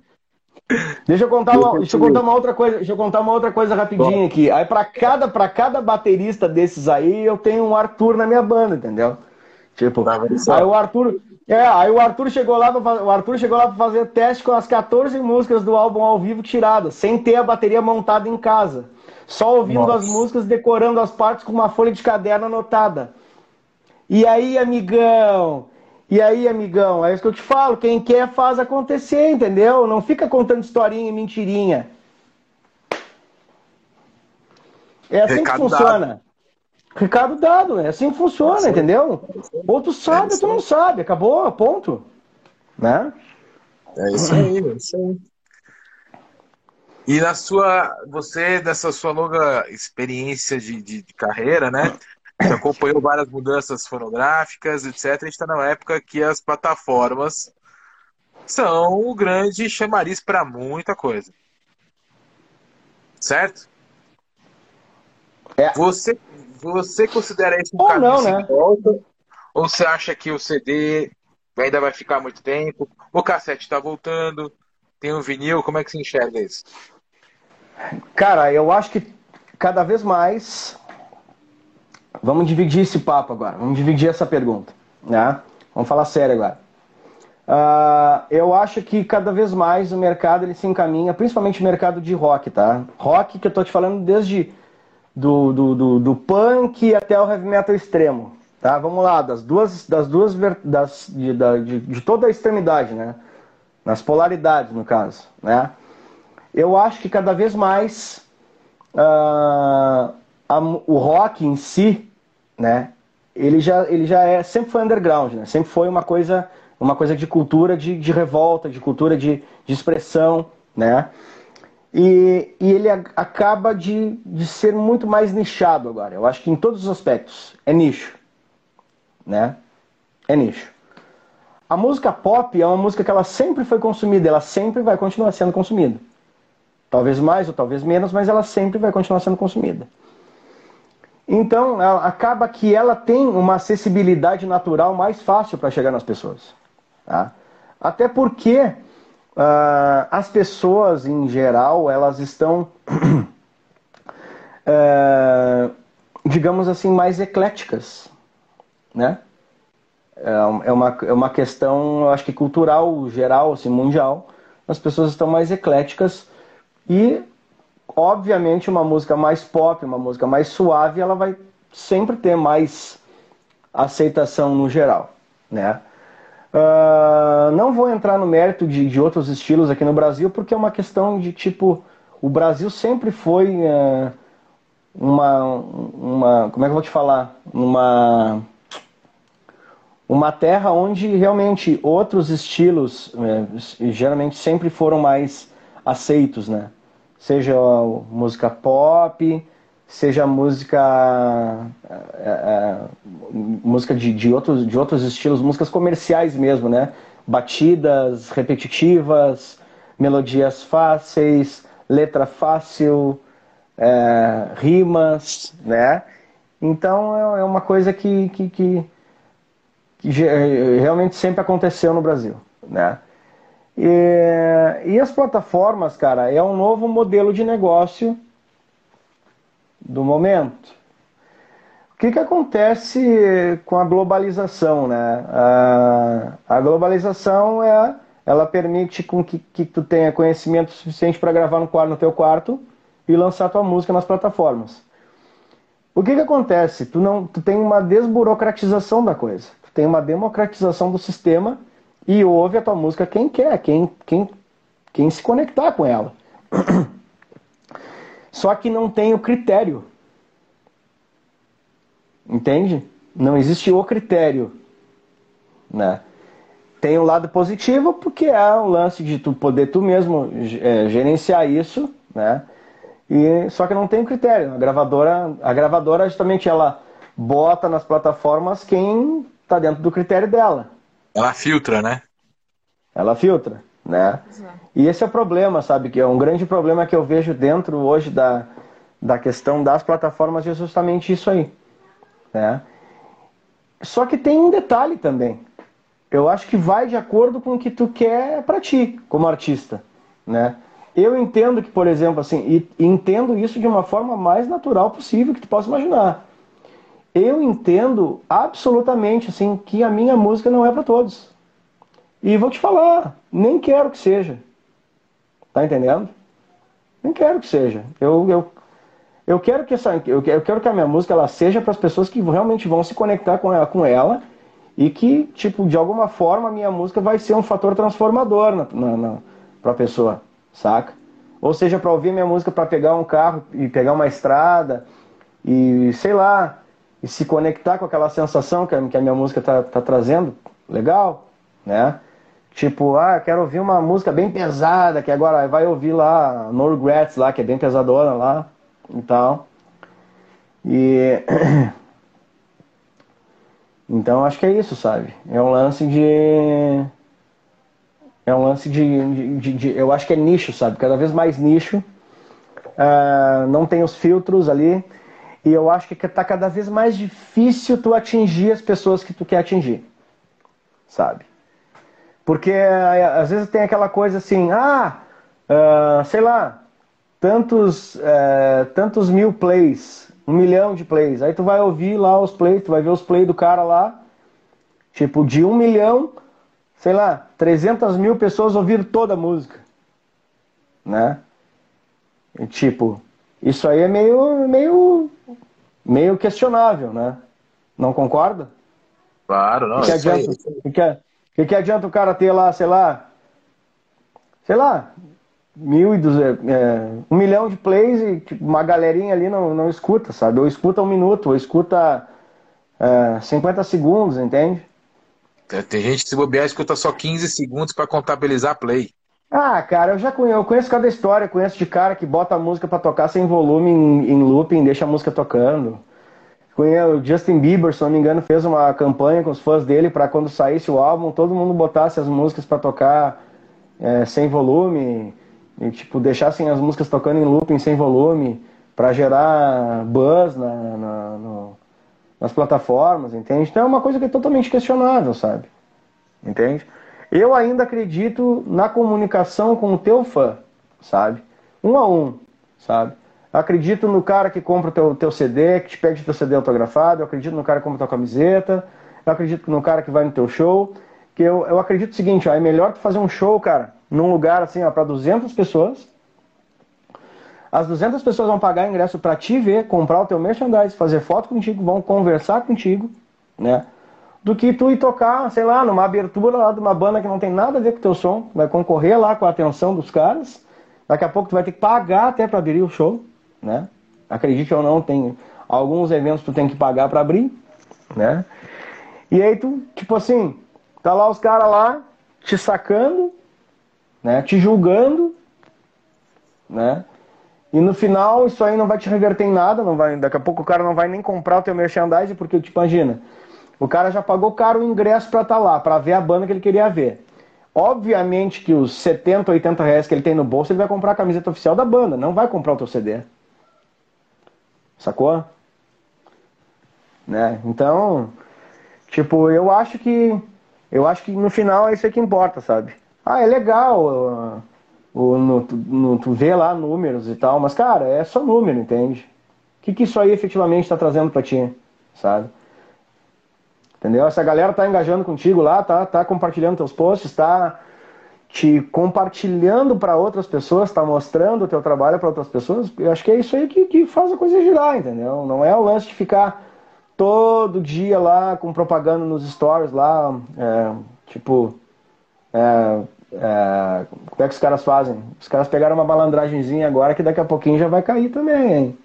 Speaker 3: Deixa eu contar uma, deixa eu contar uma outra coisa, deixa eu contar uma outra coisa rapidinho aqui. Aí para cada para cada baterista desses aí, eu tenho um Arthur na minha banda, entendeu? Tipo, aí o Arthur, é, aí o Arthur chegou lá para o Arthur chegou lá para fazer teste com as 14 músicas do álbum ao vivo tiradas, sem ter a bateria montada em casa. Só ouvindo Nossa. as músicas, decorando as partes com uma folha de caderno anotada. E aí, amigão? E aí, amigão? É isso que eu te falo. Quem quer faz acontecer, entendeu? Não fica contando historinha e mentirinha. É assim Recado que funciona. Recado dado, é assim que funciona, entendeu? Ou tu sabe, ou tu não sabe. Acabou, ponto. Né?
Speaker 2: É isso aí, é isso aí. E na sua, você, dessa sua longa experiência de, de, de carreira, né? Você acompanhou várias mudanças fonográficas, etc. A gente está na época que as plataformas são o grande chamariz para muita coisa. Certo?
Speaker 3: É.
Speaker 2: Você, você considera isso um
Speaker 3: Ou
Speaker 2: caminho
Speaker 3: não,
Speaker 2: sem
Speaker 3: né?
Speaker 2: volta? Ou você acha que o CD ainda vai ficar muito tempo? O cassete está voltando? Tem o vinil? Como é que se enxerga isso?
Speaker 3: Cara, eu acho que cada vez mais. Vamos dividir esse papo agora. Vamos dividir essa pergunta. Né? Vamos falar sério agora. Uh, eu acho que cada vez mais o mercado ele se encaminha, principalmente o mercado de rock, tá? Rock que eu tô te falando desde do, do, do, do punk até o heavy metal extremo, tá? Vamos lá, das duas, das duas das, de, de, de toda a extremidade, né? Nas polaridades, no caso, né? Eu acho que cada vez mais uh, a, o rock em si, né? Ele já, ele já é, sempre foi underground, né? Sempre foi uma coisa uma coisa de cultura de, de revolta, de cultura de, de expressão, né? E, e ele a, acaba de, de ser muito mais nichado agora. Eu acho que em todos os aspectos é nicho, né? É nicho. A música pop é uma música que ela sempre foi consumida, ela sempre vai continuar sendo consumida. Talvez mais ou talvez menos, mas ela sempre vai continuar sendo consumida. Então, acaba que ela tem uma acessibilidade natural mais fácil para chegar nas pessoas. Tá? Até porque uh, as pessoas, em geral, elas estão, uh, digamos assim, mais ecléticas. Né? É, é uma, é uma questão, eu acho que cultural, geral, assim, mundial. As pessoas estão mais ecléticas e, obviamente, uma música mais pop, uma música mais suave, ela vai sempre ter mais aceitação no geral, né? Uh, não vou entrar no mérito de, de, outros estilos aqui no Brasil, porque é uma questão de tipo. O Brasil sempre foi uh, uma, uma. Como é que eu vou te falar? Uma. Uma terra onde realmente outros estilos uh, geralmente sempre foram mais aceitos, né? Seja música pop, seja música é, é, música de, de, outros, de outros estilos, músicas comerciais mesmo, né? Batidas repetitivas, melodias fáceis, letra fácil, é, rimas, né? Então é, é uma coisa que, que, que, que realmente sempre aconteceu no Brasil, né? E, e as plataformas, cara, é um novo modelo de negócio do momento. O que, que acontece com a globalização, né? A, a globalização é, ela permite com que, que tu tenha conhecimento suficiente para gravar no, quarto, no teu quarto e lançar tua música nas plataformas. O que, que acontece? Tu, não, tu tem uma desburocratização da coisa. Tu tem uma democratização do sistema e ouve a tua música quem quer, quem, quem, quem se conectar com ela. Só que não tem o critério. Entende? Não existe o critério. Né? Tem o um lado positivo, porque é o lance de tu poder tu mesmo é, gerenciar isso, né? E, só que não tem critério. A gravadora, a gravadora justamente ela bota nas plataformas quem está dentro do critério dela.
Speaker 2: Ela filtra, né?
Speaker 3: Ela filtra né? E esse é o problema, sabe? Que é um grande problema que eu vejo dentro hoje da, da questão das plataformas é justamente isso aí, né? Só que tem um detalhe também. Eu acho que vai de acordo com o que tu quer para ti, como artista, né? Eu entendo que, por exemplo, assim, e entendo isso de uma forma mais natural possível que tu possa imaginar. Eu entendo absolutamente assim que a minha música não é para todos. E vou te falar, nem quero que seja. Tá entendendo? Nem quero que seja. Eu, eu, eu quero que essa, eu, quero que a minha música ela seja para as pessoas que realmente vão se conectar com ela, com ela e que, tipo, de alguma forma a minha música vai ser um fator transformador na, na, na para a pessoa, saca? Ou seja, para ouvir minha música para pegar um carro e pegar uma estrada e sei lá, e se conectar com aquela sensação que a, que a minha música tá, tá trazendo, legal, né? Tipo, ah, quero ouvir uma música bem pesada, que agora vai ouvir lá No Regrets lá, que é bem pesadona lá e tal. E Então acho que é isso, sabe? É um lance de. É um lance de, de, de, de Eu acho que é nicho, sabe? Cada vez mais nicho. Uh, não tem os filtros ali. E eu acho que está cada vez mais difícil tu atingir as pessoas que tu quer atingir. Sabe? Porque eh, às vezes tem aquela coisa assim, ah, uh, sei lá, tantos, uh, tantos mil plays, um milhão de plays. Aí tu vai ouvir lá os plays, tu vai ver os plays do cara lá, tipo, de um milhão, sei lá, 300 mil pessoas ouviram toda a música. Né? E, tipo, isso aí é meio, meio, meio questionável, né? Não concorda?
Speaker 2: Claro, não.
Speaker 3: O que, adianta, que, que, que, adianta o cara ter lá, sei lá, sei lá, mil e duzentos, é, um milhão de plays e tipo, uma galerinha ali não, não escuta, sabe? Ou escuta um minuto, ou escuta é, 50 segundos, entende?
Speaker 2: Tem gente que se bobear escuta só 15 segundos para contabilizar play.
Speaker 3: Ah, cara, eu já conheço, eu conheço cada história, conheço de cara que bota a música para tocar sem volume em, em looping, deixa a música tocando. Conheço, o Justin Bieber, se não me engano, fez uma campanha com os fãs dele para quando saísse o álbum, todo mundo botasse as músicas para tocar é, sem volume, e, tipo, deixassem as músicas tocando em looping sem volume, para gerar buzz na, na no, nas plataformas, entende? Então é uma coisa que é totalmente questionável, sabe? Entende? Eu ainda acredito na comunicação com o teu fã, sabe? Um a um, sabe? Acredito no cara que compra o teu, teu CD, que te pede teu CD autografado, eu acredito no cara que compra tua camiseta, eu acredito no cara que vai no teu show, que eu, eu acredito o seguinte, ó, é melhor tu fazer um show, cara, num lugar assim, ó, para 200 pessoas, as 200 pessoas vão pagar ingresso para te ver, comprar o teu merchandise, fazer foto contigo, vão conversar contigo, né? do que tu ir tocar, sei lá, numa abertura lá de uma banda que não tem nada a ver com o teu som, vai concorrer lá com a atenção dos caras. Daqui a pouco tu vai ter que pagar até para abrir o show, né? Acredite ou não, tem alguns eventos tu tem que pagar para abrir, né? E aí tu, tipo assim, tá lá os caras lá te sacando, né? Te julgando, né? E no final isso aí não vai te reverter em nada, não vai, daqui a pouco o cara não vai nem comprar o teu merchandising porque tipo imagina, o cara já pagou caro o ingresso para estar tá lá, para ver a banda que ele queria ver. Obviamente que os 70, 80 reais que ele tem no bolso, ele vai comprar a camiseta oficial da banda, não vai comprar o teu CD. Sacou? Né? Então, tipo, eu acho que eu acho que no final é isso que importa, sabe? Ah, é legal o, no, no, tu vê lá números e tal, mas cara, é só número, entende? O que, que isso aí efetivamente está trazendo para ti, sabe? Entendeu? Essa galera tá engajando contigo lá, tá, tá compartilhando teus posts, tá te compartilhando para outras pessoas, tá mostrando o teu trabalho para outras pessoas. Eu acho que é isso aí que, que faz a coisa girar, entendeu? Não é o lance de ficar todo dia lá com propaganda nos stories lá, é, tipo, é, é, como é que os caras fazem? Os caras pegaram uma malandragenzinha agora que daqui a pouquinho já vai cair também, hein?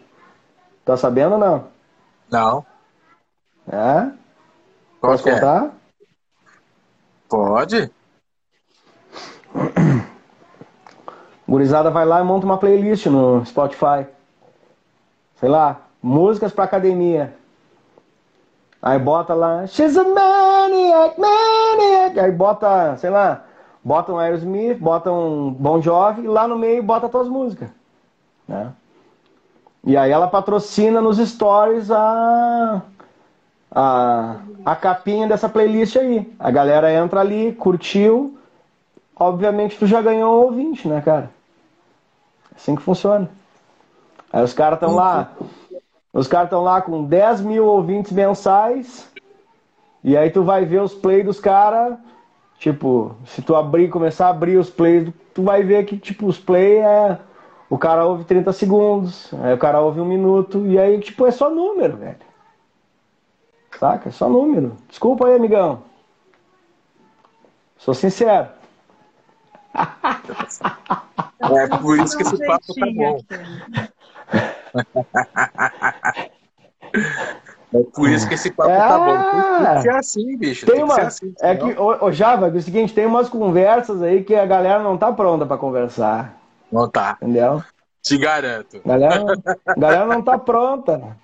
Speaker 3: Tá sabendo ou não?
Speaker 2: Não.
Speaker 3: É? Posso é? contar?
Speaker 2: Pode.
Speaker 3: Gurizada vai lá e monta uma playlist no Spotify. Sei lá, músicas pra academia. Aí bota lá, She's a maniac, maniac. Aí bota, sei lá, bota um Aerosmith, bota um Bon Jovi e lá no meio bota as tuas músicas. Né? E aí ela patrocina nos stories a a, a capinha dessa playlist aí. A galera entra ali, curtiu. Obviamente tu já ganhou um ouvinte, né, cara? Assim que funciona. Aí os caras estão lá. Os caras estão lá com 10 mil ouvintes mensais. E aí tu vai ver os plays dos caras. Tipo, se tu abrir, começar a abrir os plays, tu vai ver que, tipo, os plays é. O cara ouve 30 segundos, aí o cara ouve um minuto, e aí, tipo, é só número, velho. Saca? É só número. Desculpa aí, amigão. Sou sincero.
Speaker 2: É por isso que esse papo tá bom. É por isso que esse papo é... tá bom. Tem que ser assim, bicho.
Speaker 3: Tem, tem uma... assim, é que, ô, ô Java, é o seguinte, tem umas conversas aí que a galera não tá pronta para conversar.
Speaker 2: Não tá.
Speaker 3: Entendeu?
Speaker 2: Te garanto.
Speaker 3: Galera, galera não tá pronta.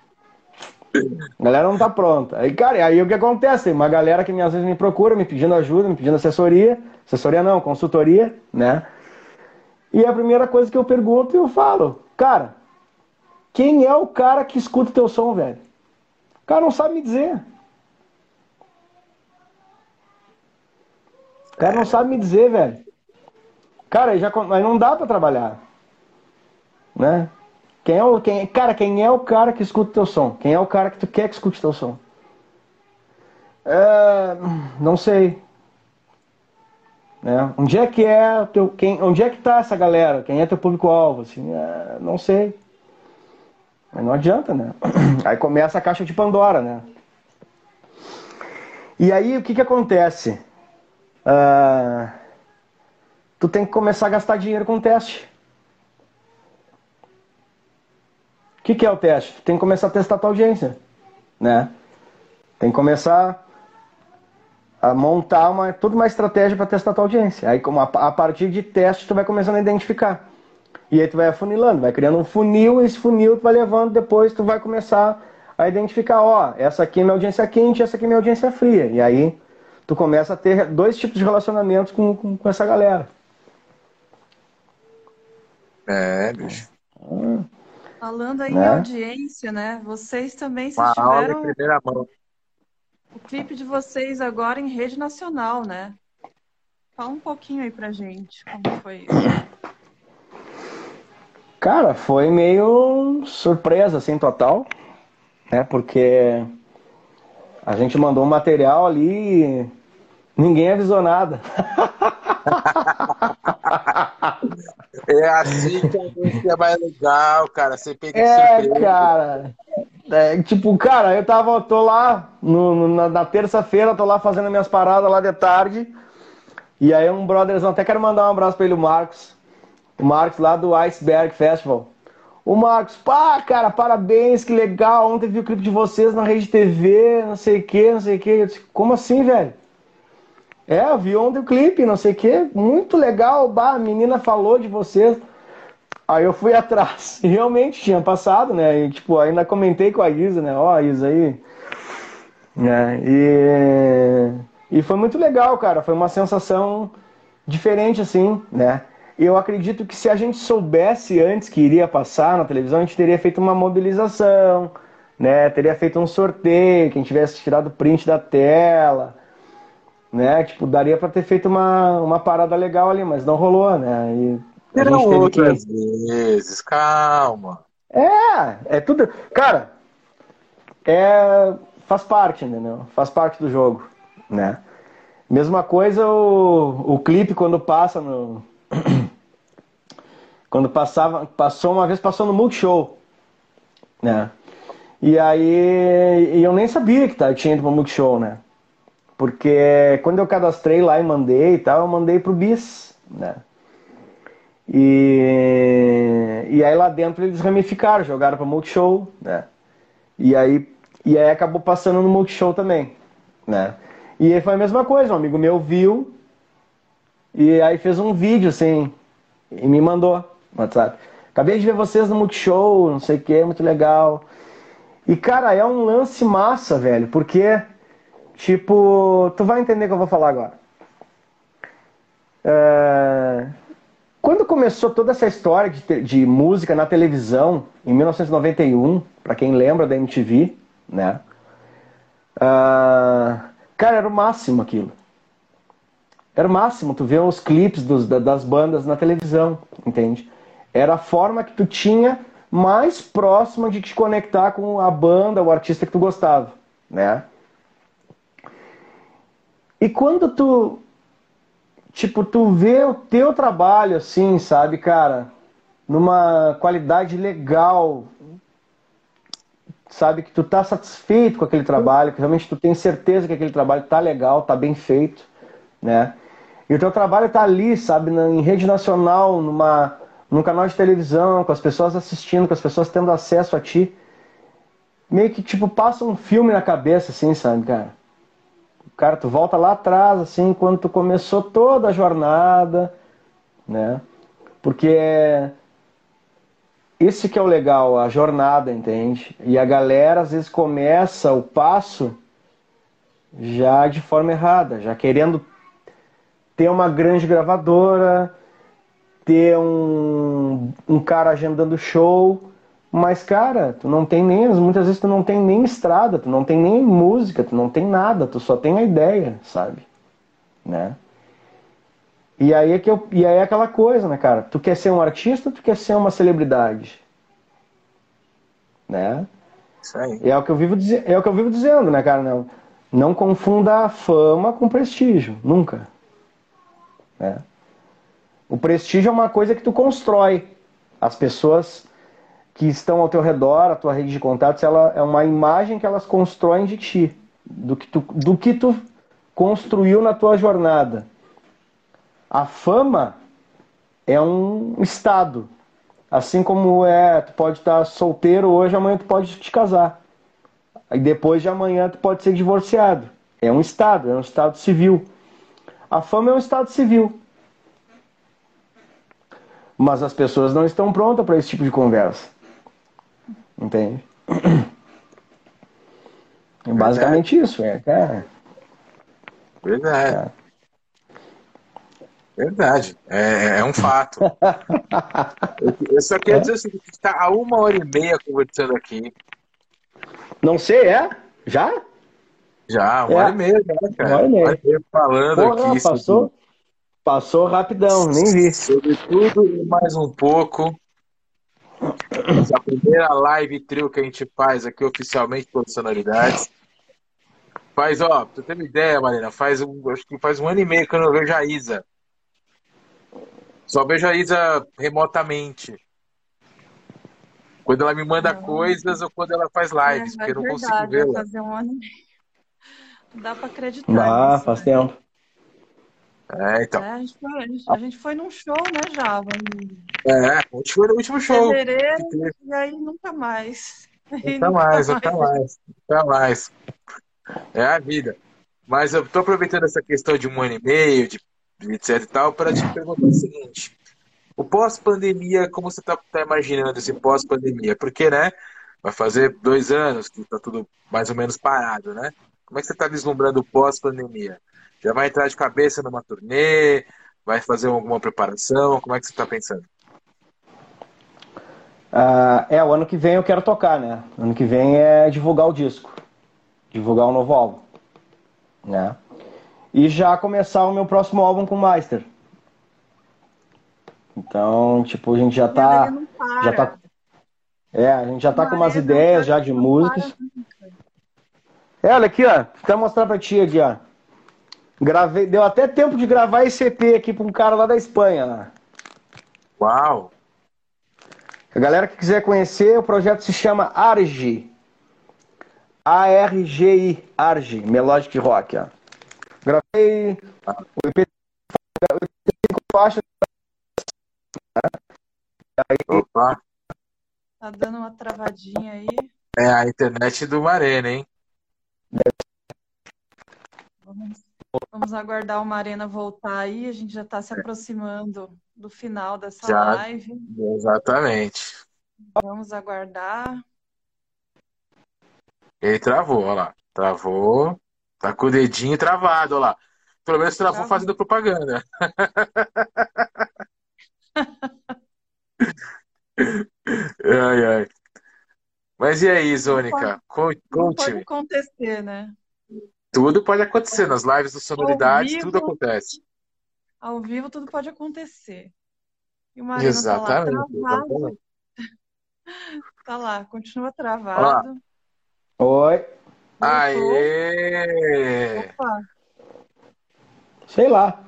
Speaker 3: A galera não tá pronta. Aí, cara, aí o que acontece? Uma galera que às vezes me procura, me pedindo ajuda, me pedindo assessoria. Assessoria não, consultoria, né? E a primeira coisa que eu pergunto, eu falo, cara, quem é o cara que escuta teu som, velho? O cara não sabe me dizer. O cara não sabe me dizer, velho. Cara, já, mas não dá para trabalhar. Né? Quem é o, quem, cara, quem é o cara que escuta teu som? Quem é o cara que tu quer que escute teu som? É, não sei. Né? Onde é que é teu, quem, onde é que tá essa galera? Quem é teu público-alvo? Assim, é, não sei. Mas não adianta, né? Aí começa a caixa de Pandora, né? E aí o que que acontece? Uh, tu tem que começar a gastar dinheiro com teste. O que, que é o teste? Tem que começar a testar a tua audiência, né? Tem que começar a montar uma, toda uma estratégia para testar a tua audiência. Aí, como a, partir de teste, tu vai começando a identificar. E aí tu vai afunilando, vai criando um funil, e esse funil tu vai levando, depois tu vai começar a identificar, ó, essa aqui é minha audiência quente, essa aqui é minha audiência fria. E aí tu começa a ter dois tipos de relacionamentos com, com, com essa galera.
Speaker 4: É, bicho.
Speaker 1: Falando aí né? em audiência, né? Vocês também vocês tiveram o clipe de vocês agora em rede nacional, né? Fala um pouquinho aí pra gente como foi isso.
Speaker 3: Cara, foi meio surpresa, assim, total, né? Porque a gente mandou um material ali e ninguém avisou nada.
Speaker 4: É assim que a música é mais legal, cara. Você pega
Speaker 3: É, cara. É, tipo, cara, eu tava, tô lá no, na, na terça-feira, tô lá fazendo minhas paradas lá de tarde. E aí um brotherzão, até quero mandar um abraço pra ele, o Marcos. O Marcos lá do Iceberg Festival. O Marcos, pá, cara, parabéns, que legal. Ontem vi o clipe de vocês na rede TV, não sei o que, não sei o que. Eu disse, como assim, velho? É, vi ontem o clipe, não sei o que, muito legal, bah, a menina falou de vocês. Aí eu fui atrás, e realmente tinha passado, né? E tipo, ainda comentei com a Isa, né? Ó, oh, Isa aí. Né? E, e foi muito legal, cara. Foi uma sensação diferente, assim, né? Eu acredito que se a gente soubesse antes que iria passar na televisão, a gente teria feito uma mobilização, né? Teria feito um sorteio, quem tivesse tirado print da tela, né? Tipo, daria para ter feito uma, uma parada legal ali, mas não rolou, né? E
Speaker 4: Serão outras que... vezes, calma.
Speaker 3: É, é tudo. Cara, é faz parte, entendeu? Faz parte do jogo, né? Mesma coisa o, o clipe quando passa no quando passava, passou uma vez passou no Multishow, né? E aí e eu nem sabia que tá, tinha ido pro Multishow, né? Porque quando eu cadastrei lá e mandei e tal, eu mandei pro BIS, né? E, e aí lá dentro eles ramificaram, jogaram para Multishow, né? E aí, e aí acabou passando no Multishow também, né? E aí foi a mesma coisa, um amigo meu viu e aí fez um vídeo assim e me mandou no WhatsApp. Acabei de ver vocês no Multishow, não sei o que, muito legal. E cara, é um lance massa, velho, porque Tipo, tu vai entender o que eu vou falar agora. É... Quando começou toda essa história de, de, música na televisão, em 1991, para quem lembra da MTV, né? Uh... Cara, era o máximo aquilo. Era o máximo, tu vê os clipes dos, das bandas na televisão, entende? Era a forma que tu tinha mais próxima de te conectar com a banda, o artista que tu gostava, né? E quando tu, tipo, tu vê o teu trabalho assim, sabe, cara, numa qualidade legal, sabe, que tu tá satisfeito com aquele trabalho, que realmente tu tem certeza que aquele trabalho tá legal, tá bem feito, né? E o teu trabalho tá ali, sabe, em rede nacional, numa, num canal de televisão, com as pessoas assistindo, com as pessoas tendo acesso a ti. Meio que, tipo, passa um filme na cabeça, assim, sabe, cara? Cara, tu volta lá atrás, assim, quando tu começou toda a jornada, né? Porque esse que é o legal, a jornada, entende? E a galera às vezes começa o passo já de forma errada, já querendo ter uma grande gravadora, ter um, um cara agendando show, mas cara, tu não tem nem, muitas vezes tu não tem nem estrada, tu não tem nem música, tu não tem nada, tu só tem a ideia, sabe? Né? E aí é que eu, e aí é aquela coisa, né, cara? Tu quer ser um artista, tu quer ser uma celebridade, né?
Speaker 2: Isso aí.
Speaker 3: E é o que eu vivo é o que eu vivo dizendo, né, cara? Não, não confunda a fama com prestígio, nunca. Né? O prestígio é uma coisa que tu constrói. As pessoas que estão ao teu redor, a tua rede de contatos, ela é uma imagem que elas constroem de ti, do que tu, do que tu construiu na tua jornada. A fama é um estado. Assim como é, tu pode estar solteiro hoje, amanhã tu pode te casar. Aí depois de amanhã tu pode ser divorciado. É um estado, é um estado civil. A fama é um estado civil. Mas as pessoas não estão prontas para esse tipo de conversa. Entende? É basicamente isso, é, cara.
Speaker 2: Verdade.
Speaker 3: É.
Speaker 2: Verdade, é, é um fato. Eu só queria dizer o seguinte: a gente está há uma hora e meia conversando aqui.
Speaker 3: Não sei, é? Já?
Speaker 2: Já, uma
Speaker 3: É.
Speaker 2: hora e meia, já, cara.
Speaker 3: Uma hora e meia.
Speaker 2: falando
Speaker 3: Porra,
Speaker 2: aqui
Speaker 3: passou, passou rapidão, nem vi.
Speaker 2: sobre tudo e mais um pouco. Essa é a primeira live trio que a gente faz aqui oficialmente profissionalidades. Faz, ó, pra você ter uma ideia, Marina, faz um, acho que faz um ano e meio que eu não vejo a Isa. Só vejo a Isa remotamente. Quando ela me manda
Speaker 1: Não.
Speaker 2: coisas ou quando ela faz lives,
Speaker 1: É,
Speaker 2: porque eu não
Speaker 1: é
Speaker 2: consigo
Speaker 1: verdade,
Speaker 2: vê-la.
Speaker 1: fazer um ano e meio. Não dá pra acreditar.
Speaker 3: Ah,
Speaker 1: nisso,
Speaker 3: faz
Speaker 1: né?
Speaker 3: tempo.
Speaker 2: É, então.
Speaker 1: É, a, gente foi, a, gente, a gente foi num show, né, Java?
Speaker 2: É, a gente foi no último show.
Speaker 1: fevereiro,
Speaker 2: teve.
Speaker 1: e aí nunca mais.
Speaker 2: Nunca mais, nunca mais, nunca mais. É a vida. Mas eu tô aproveitando essa questão de um ano e meio, de, etc e tal, para te perguntar o seguinte. O pós-pandemia, como você tá, tá imaginando esse pós-pandemia? Porque, né, vai fazer dois anos que tá tudo mais ou menos parado, né? Como é que você tá vislumbrando o pós-pandemia? Já vai entrar de cabeça numa turnê? Vai fazer alguma preparação? Como é que você tá pensando?
Speaker 3: Ah, é, o ano que vem eu quero tocar, né? Ano que vem é divulgar o disco. Divulgar o novo álbum. Né? E já começar o meu próximo álbum com o Meister. Então, tipo, a gente já tá. Já tá é, a gente já tá com umas ideias já de músicas. É, olha aqui, ó. Vou até mostrar pra ti aqui, ó. Gravei, deu até tempo de gravar esse EP aqui pra um cara lá da Espanha. Lá.
Speaker 2: Uau!
Speaker 3: A galera que quiser conhecer, o projeto se chama Argi. A-R-G-I. Argi, Melodic Rock. Ó. Gravei o EP cinco faixas.
Speaker 2: Opa!
Speaker 1: Tá dando uma travadinha aí.
Speaker 2: É a internet do Marena, hein?
Speaker 1: Vamos, vamos aguardar o Marena voltar aí. A gente já está se aproximando do final dessa
Speaker 2: Já.
Speaker 1: live.
Speaker 2: Exatamente.
Speaker 1: Vamos aguardar.
Speaker 2: Ele travou, olha lá. Travou. Tá com o dedinho travado, olha lá. Pelo menos travou
Speaker 1: Travou.
Speaker 2: fazendo propaganda. Ai, ai. Mas e aí, Zônica? Con-
Speaker 1: Não pode acontecer, né?
Speaker 2: Tudo pode acontecer nas lives do Sonoridades,
Speaker 1: vivo.
Speaker 2: tudo acontece.
Speaker 1: Ao vivo tudo pode acontecer. E o Marena tá lá
Speaker 2: Exatamente,
Speaker 1: travado.
Speaker 2: exatamente.
Speaker 1: Tá lá, continua travado.
Speaker 3: Oi.
Speaker 1: Voltou.
Speaker 2: Aê!
Speaker 1: Opa,
Speaker 3: Sei lá.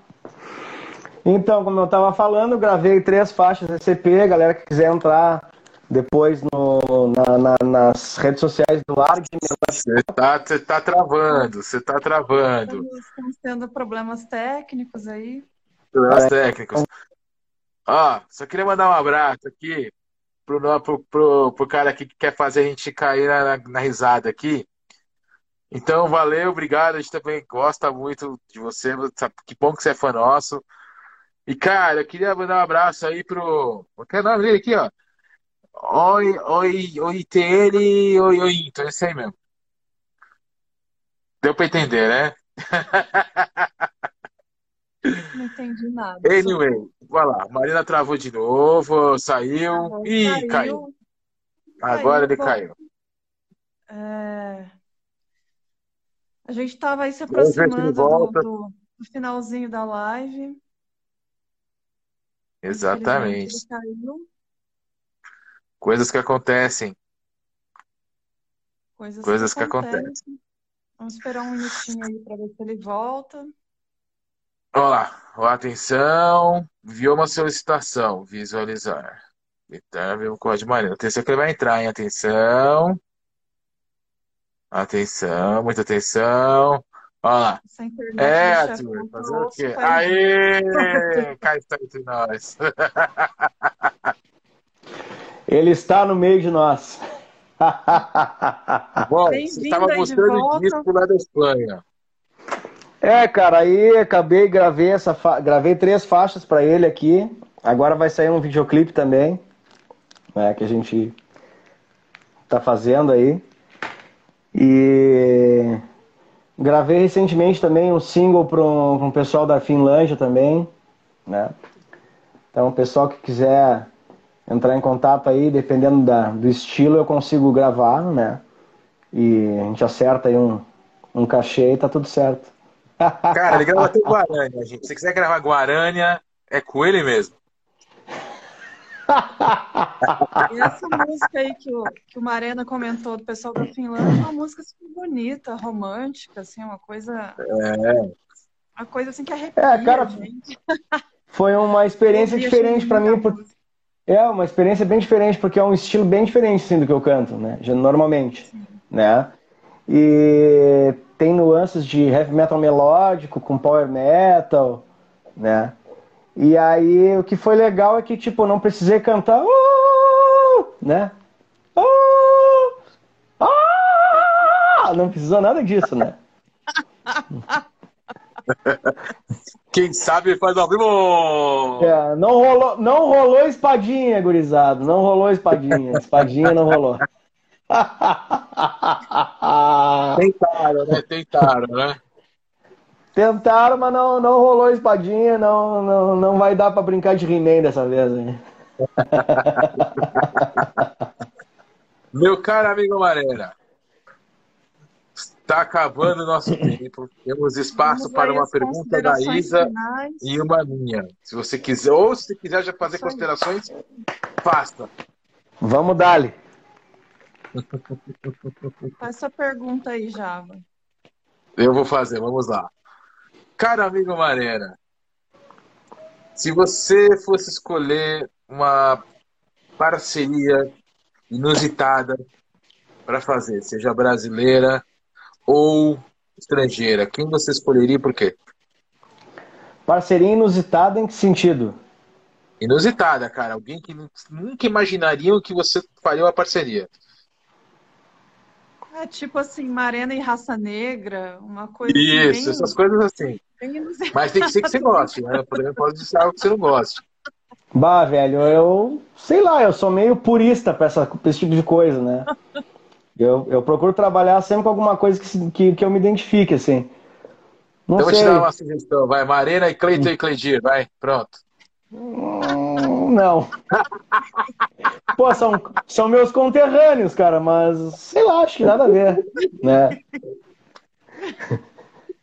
Speaker 3: Então, como eu tava falando, gravei três faixas desse EP. Galera que quiser entrar depois no, na- na- nas redes sociais do Arg,
Speaker 2: Você tá, você tá travando, você tá travando.
Speaker 1: estamos, tendo problemas técnicos aí.
Speaker 2: Problemas técnicos. Ó, só queria mandar um abraço aqui pro, pro, pro, pro cara aqui que quer fazer a gente cair na, na risada aqui. Então, valeu, obrigado. A gente também gosta muito de você. Que bom que você é fã nosso. E, cara, eu queria mandar um abraço aí pro. Qual é o nome dele aqui, ó? Oi, oi, oi, TL, oi, oi, então é isso aí mesmo. Deu pra entender, né?
Speaker 1: Não entendi nada.
Speaker 2: Anyway, vai lá. Marina travou de novo, saiu.
Speaker 1: Saiu,
Speaker 2: Ih, caiu. Agora ele
Speaker 1: bom.
Speaker 2: caiu.
Speaker 1: É, A gente estava aí se
Speaker 2: ele
Speaker 1: aproximando do, do- do finalzinho da live.
Speaker 2: Exatamente.
Speaker 1: Ele caiu.
Speaker 2: Coisas que acontecem.
Speaker 1: Coisas,
Speaker 2: Coisas
Speaker 1: que
Speaker 2: que
Speaker 1: acontecem. Vamos esperar um minutinho aí para ver se ele volta.
Speaker 2: Olha lá. Ó, Atenção. Viu uma solicitação. Visualizar. Viu o código Marina. Atenção que ele vai entrar, hein? Atenção. Atenção, muita atenção. Olha lá. É, Arthur,
Speaker 1: tá
Speaker 2: fazer o quê? Aê! Cá está entre nós.
Speaker 3: Ele está no meio de nós.
Speaker 2: Bom, você estava mostrando disco lá da Espanha.
Speaker 3: É, cara, aí acabei, gravei essa fa- gravei três faixas pra ele aqui. Agora vai sair um videoclipe também, né, que a gente tá fazendo aí. E gravei recentemente também um single para um, um pessoal da Finlândia também, né? Então, o pessoal que quiser entrar em contato aí, dependendo da, do estilo, eu consigo gravar, né? E a gente acerta aí um, um cachê e tá tudo certo.
Speaker 2: Cara, ele grava até Guarânia, gente. Se você quiser gravar Guarânia, é com ele mesmo.
Speaker 1: E essa música aí que o, que o Marena comentou do pessoal da Finlândia é uma música super bonita, romântica, assim, uma coisa. Uma coisa assim que arrepia,
Speaker 3: É, cara,
Speaker 1: gente.
Speaker 3: Foi uma experiência diferente pra mim. É, uma experiência bem diferente, porque é um estilo bem diferente assim, do que eu canto, né? Já- Normalmente, né? E tem nuances de heavy metal melódico com power metal, né? E aí o que foi legal é que, tipo, eu não precisei cantar, "Oh", né? "Oh", "Ah", Não precisou nada disso, né?
Speaker 2: Quem sabe faz ao vivo!
Speaker 3: É, não rolou, não rolou espadinha, gurizado. Não rolou espadinha. Espadinha não rolou.
Speaker 2: Tentaram, né? Tentaram, né?
Speaker 3: Tentaram, mas não, não rolou espadinha. Não, não, não vai dar pra brincar de He-Man dessa vez. Hein?
Speaker 2: Meu caro amigo Marena, está acabando o nosso tempo. Temos espaço
Speaker 1: Vamos
Speaker 2: para uma pergunta da Isa
Speaker 1: finais.
Speaker 2: e uma minha. Se você quiser, ou se quiser já fazer considerações, faça.
Speaker 3: Vamos dali.
Speaker 1: Faz sua pergunta aí, Java.
Speaker 2: Eu vou fazer, vamos lá. Caro amigo Marena, se você fosse escolher uma parceria inusitada para fazer, seja brasileira ou estrangeira, quem você escolheria e por quê?
Speaker 3: Parceria inusitada em que sentido?
Speaker 2: Inusitada, cara. Alguém que nu- nunca imaginariam que você faria uma parceria.
Speaker 1: É tipo assim, Marena e Raça Negra, uma coisa assim,
Speaker 2: Isso,
Speaker 1: bem,
Speaker 2: essas coisas assim. Mas tem que ser que você goste, né? Também pode ser algo que você não goste.
Speaker 3: Bah, velho, eu sei lá, eu sou meio purista pra, essa, pra esse tipo de coisa, né? Eu, eu procuro trabalhar sempre com alguma coisa que, que, que eu me identifique, assim. Não
Speaker 2: Então eu vou te
Speaker 3: sei.
Speaker 2: dar uma sugestão. Vai, Marena e Cleiton e Cleidir. Vai, pronto.
Speaker 3: Hum, Não. Pô, são, são meus conterrâneos, cara, mas sei lá, acho que nada a ver, né?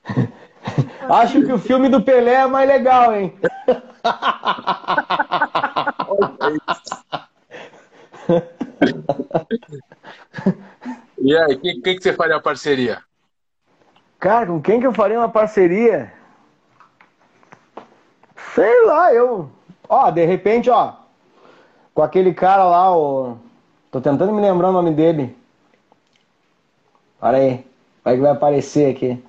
Speaker 3: Acho que o filme do Pelé é mais legal, hein?
Speaker 2: E aí, quem, quem que você faria uma parceria?
Speaker 3: Cara, com quem que eu faria uma parceria? Sei lá, eu. Ó, de repente, ó. Com aquele cara lá, o. Tô tentando me lembrar o nome dele. Olha aí. Vai que vai aparecer aqui.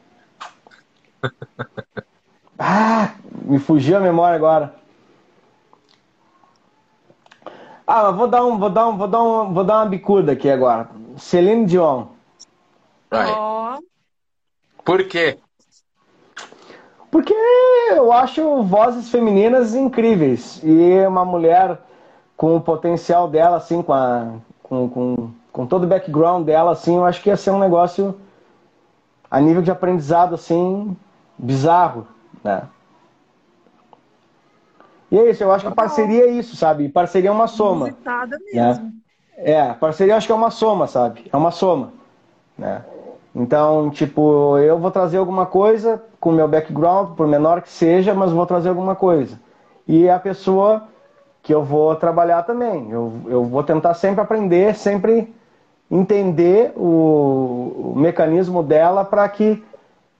Speaker 3: Ah, me fugiu a memória agora. Ah, vou dar um, vou dar um, vou dar um, vou dar uma bicuda aqui agora. Celine Dion.
Speaker 2: Vai.
Speaker 1: Ó,
Speaker 2: Por quê?
Speaker 3: Porque eu acho vozes femininas incríveis. E uma mulher com o potencial dela, assim, com, a, com, com, com todo o background dela, assim, eu acho que ia ser um negócio a nível de aprendizado, assim, bizarro, né? E é isso, eu acho que parceria é isso, sabe? Parceria é uma soma.
Speaker 1: Mesmo.
Speaker 3: Né? É, parceria eu acho que é uma soma, sabe? É uma soma. Né? Então, tipo, eu vou trazer alguma coisa com o meu background, por menor que seja, mas vou trazer alguma coisa. E a pessoa que eu vou trabalhar também. Eu, eu vou tentar sempre aprender, sempre entender o, o mecanismo dela para que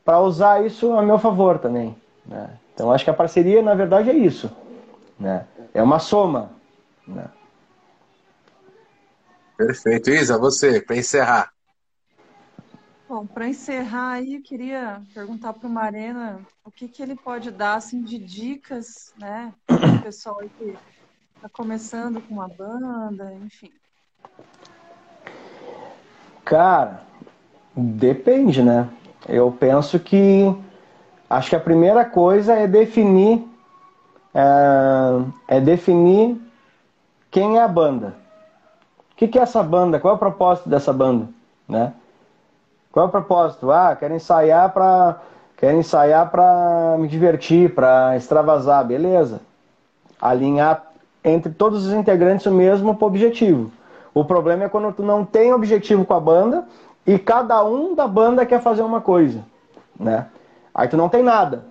Speaker 3: para usar isso a meu favor também. Né? Então, acho que a parceria, na verdade, é isso. Né? É uma soma. Né?
Speaker 2: Perfeito. Isa, você, para encerrar.
Speaker 1: Bom, para encerrar aí, eu queria perguntar para o Marena o que, que ele pode dar assim, de dicas, né, para o pessoal que está começando com uma banda, enfim.
Speaker 3: Cara, depende, né? Eu penso que acho que a primeira coisa é definir é, é definir quem é a banda. O que, que é essa banda? Qual é o propósito dessa banda, né? Qual é o propósito? Ah, quero ensaiar para quero ensaiar para me divertir, para extravasar, beleza? Alinhar entre todos os integrantes o mesmo objetivo. O problema é quando tu não tem objetivo com a banda e cada um da banda quer fazer uma coisa, né? Aí tu não tem nada.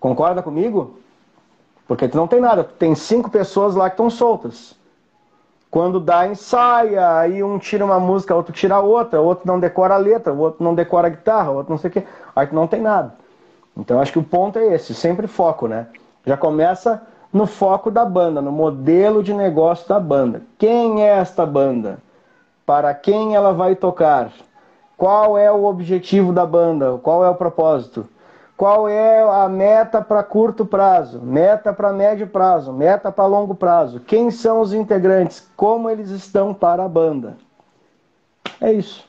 Speaker 3: Concorda comigo? Porque tu não tem nada. Tem cinco pessoas lá que estão soltas. Quando dá, ensaia, aí um tira uma música, outro tira outra, outro não decora a letra, outro não decora a guitarra, outro não sei o quê. Aí tu não tem nada. Então acho que o ponto é esse, sempre foco, né? Já começa no foco da banda, no modelo de negócio da banda. Quem é esta banda? Para quem ela vai tocar? Qual é o objetivo da banda? Qual é o propósito? Qual é a meta para curto prazo, meta para médio prazo, meta para longo prazo? Quem são os integrantes? Como eles estão para a banda? É isso.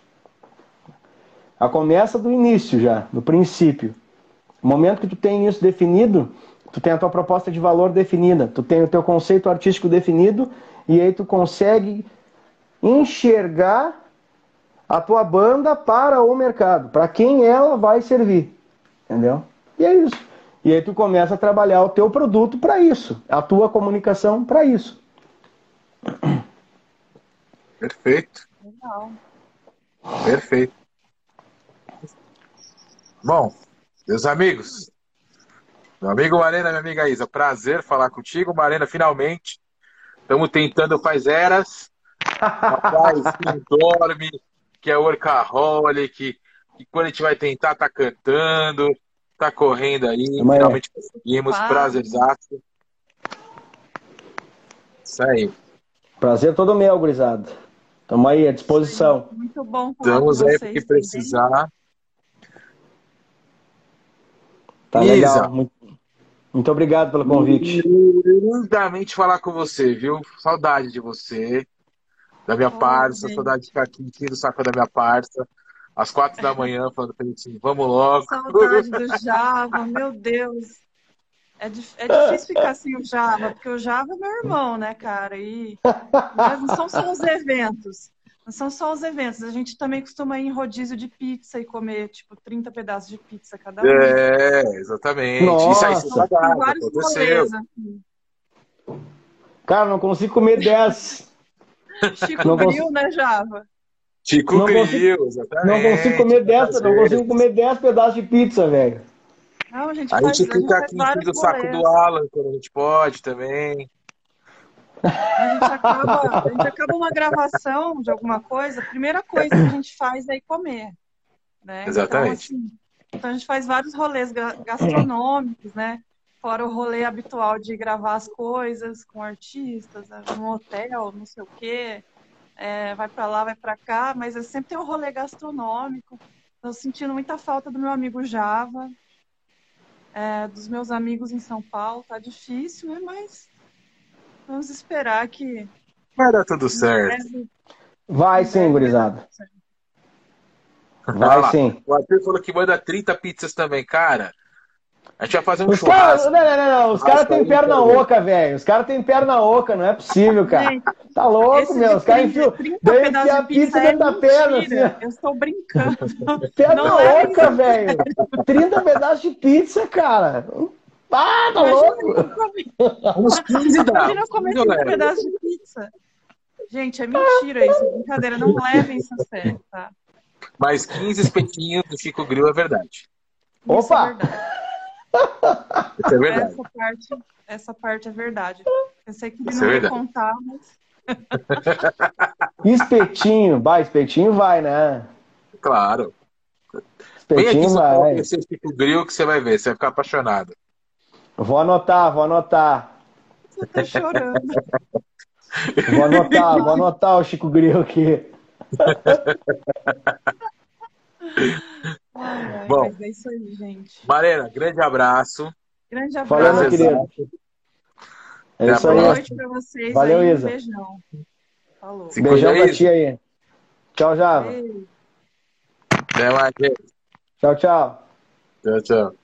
Speaker 3: A começa do início já, do princípio. No momento que tu tem isso definido, tu tem a tua proposta de valor definida, tu tem o teu conceito artístico definido e aí tu consegue enxergar a tua banda para o mercado, para quem ela vai servir. Entendeu? E é isso. E aí tu começa a trabalhar o teu produto para isso, a tua comunicação para isso.
Speaker 2: Perfeito.
Speaker 1: Legal.
Speaker 2: Perfeito. Bom, meus amigos, meu amigo Marena, minha amiga Isa, prazer falar contigo, Marena, finalmente. Estamos tentando faz eras. Rapaz, que dorme, que é workaholic, que quando a gente vai tentar, tá cantando, tá correndo aí, Amanhã. finalmente conseguimos, Uau. prazerzaço. Isso aí.
Speaker 3: Prazer todo meu, gurizada. Estamos aí à disposição.
Speaker 1: Muito bom
Speaker 2: Estamos aí porque precisar.
Speaker 3: Tá Isa. legal. Muito, muito obrigado pelo convite.
Speaker 2: Lindamente falar com você, viu? Saudade de você, da minha oh, parça, gente. saudade de ficar aqui do saco da minha parça às quatro da manhã, falando pra gente assim, vamos logo.
Speaker 1: Saudade do Java, meu Deus. É, é difícil ficar sem o Java, porque o Java é meu irmão, né, cara? E mas não são só os eventos. Não são só os eventos. A gente também costuma ir em rodízio de pizza e comer, tipo, 30 pedaços de pizza cada um.
Speaker 2: É, exatamente. Nossa. Isso aí vários aconteceu.
Speaker 3: Assim. Cara, não consigo comer 10.
Speaker 1: Chico não Bril, né, Java?
Speaker 2: Chico não consigo, exatamente.
Speaker 3: Não consigo comer 10, não consigo comer 10 pedaços de pizza, velho.
Speaker 1: Não, a gente,
Speaker 2: a faz, gente fica aqui do saco do Alan quando a gente pode também.
Speaker 1: A gente, acaba, a gente acaba uma gravação de alguma coisa, a primeira coisa que a gente faz é ir comer. Né?
Speaker 2: Exatamente.
Speaker 1: Então, assim, então a gente faz vários rolês gastronômicos, né? Fora o rolê habitual de gravar as coisas com artistas, né? no hotel, não sei o quê é, vai para lá, vai para cá, mas eu sempre tenho um rolê gastronômico. Estou sentindo muita falta do meu amigo Java, é, dos meus amigos em São Paulo. Tá difícil, né? Mas vamos esperar que.
Speaker 2: Vai dar tudo certo.
Speaker 3: Vai sim, gurizada. Vai sim.
Speaker 2: O Arthur falou que manda 30 pizzas também, cara. A gente vai fazer um
Speaker 3: Os caras,
Speaker 2: churrasco.
Speaker 3: não, não, não, não. Os caras têm perna
Speaker 2: cara.
Speaker 3: oca, velho. Os caras têm perna oca, não é possível, cara.
Speaker 1: Gente,
Speaker 3: Tá louco, meu. Os caras
Speaker 1: 30,
Speaker 3: enfiam.
Speaker 1: 30
Speaker 3: Daí enfia a pizza
Speaker 1: é
Speaker 3: dentro da perna, assim.
Speaker 1: Eu estou brincando.
Speaker 3: Perna
Speaker 1: Não é
Speaker 3: oca, velho. 30 pedaços de pizza, cara. Ah, tá louco.
Speaker 2: Uns 15 dá.
Speaker 1: Imagina eu comer
Speaker 2: 15 eu
Speaker 1: 30
Speaker 2: levo.
Speaker 1: pedaços de pizza. Gente, é mentira isso, é brincadeira. Não levem isso a sério, tá?
Speaker 2: Mas 15 espetinhos do Chico Grill é verdade.
Speaker 1: Isso
Speaker 3: Opa!
Speaker 1: é verdade.
Speaker 2: Isso é verdade.
Speaker 1: Essa parte, essa parte é verdade. Eu sei que ele
Speaker 2: Isso
Speaker 1: não
Speaker 2: é
Speaker 1: ia contar, mas
Speaker 3: Espetinho. Vai, espetinho vai, né?
Speaker 2: Claro. Vem aqui
Speaker 3: Espetinho
Speaker 2: em São Paulo
Speaker 3: vai.
Speaker 2: conhecer o Chico Grill que você vai ver. Você vai ficar apaixonado.
Speaker 3: Vou anotar, vou anotar.
Speaker 1: você tá chorando.
Speaker 3: Vou anotar, vou anotar o Chico Grilo aqui.
Speaker 1: Ai,
Speaker 2: Bom.
Speaker 1: mas é isso aí, gente.
Speaker 2: Marena, grande abraço.
Speaker 1: Grande abraço.
Speaker 3: meu querido. É isso
Speaker 1: Boa
Speaker 3: aí.
Speaker 1: noite pra vocês.
Speaker 3: Valeu,
Speaker 1: aí,
Speaker 3: Isa.
Speaker 1: Um beijão. Falou.
Speaker 2: Se
Speaker 3: Beijão pra ti aí. Tchau, Java.
Speaker 2: Até mais, gente.
Speaker 3: Tchau, tchau.
Speaker 2: Tchau, tchau.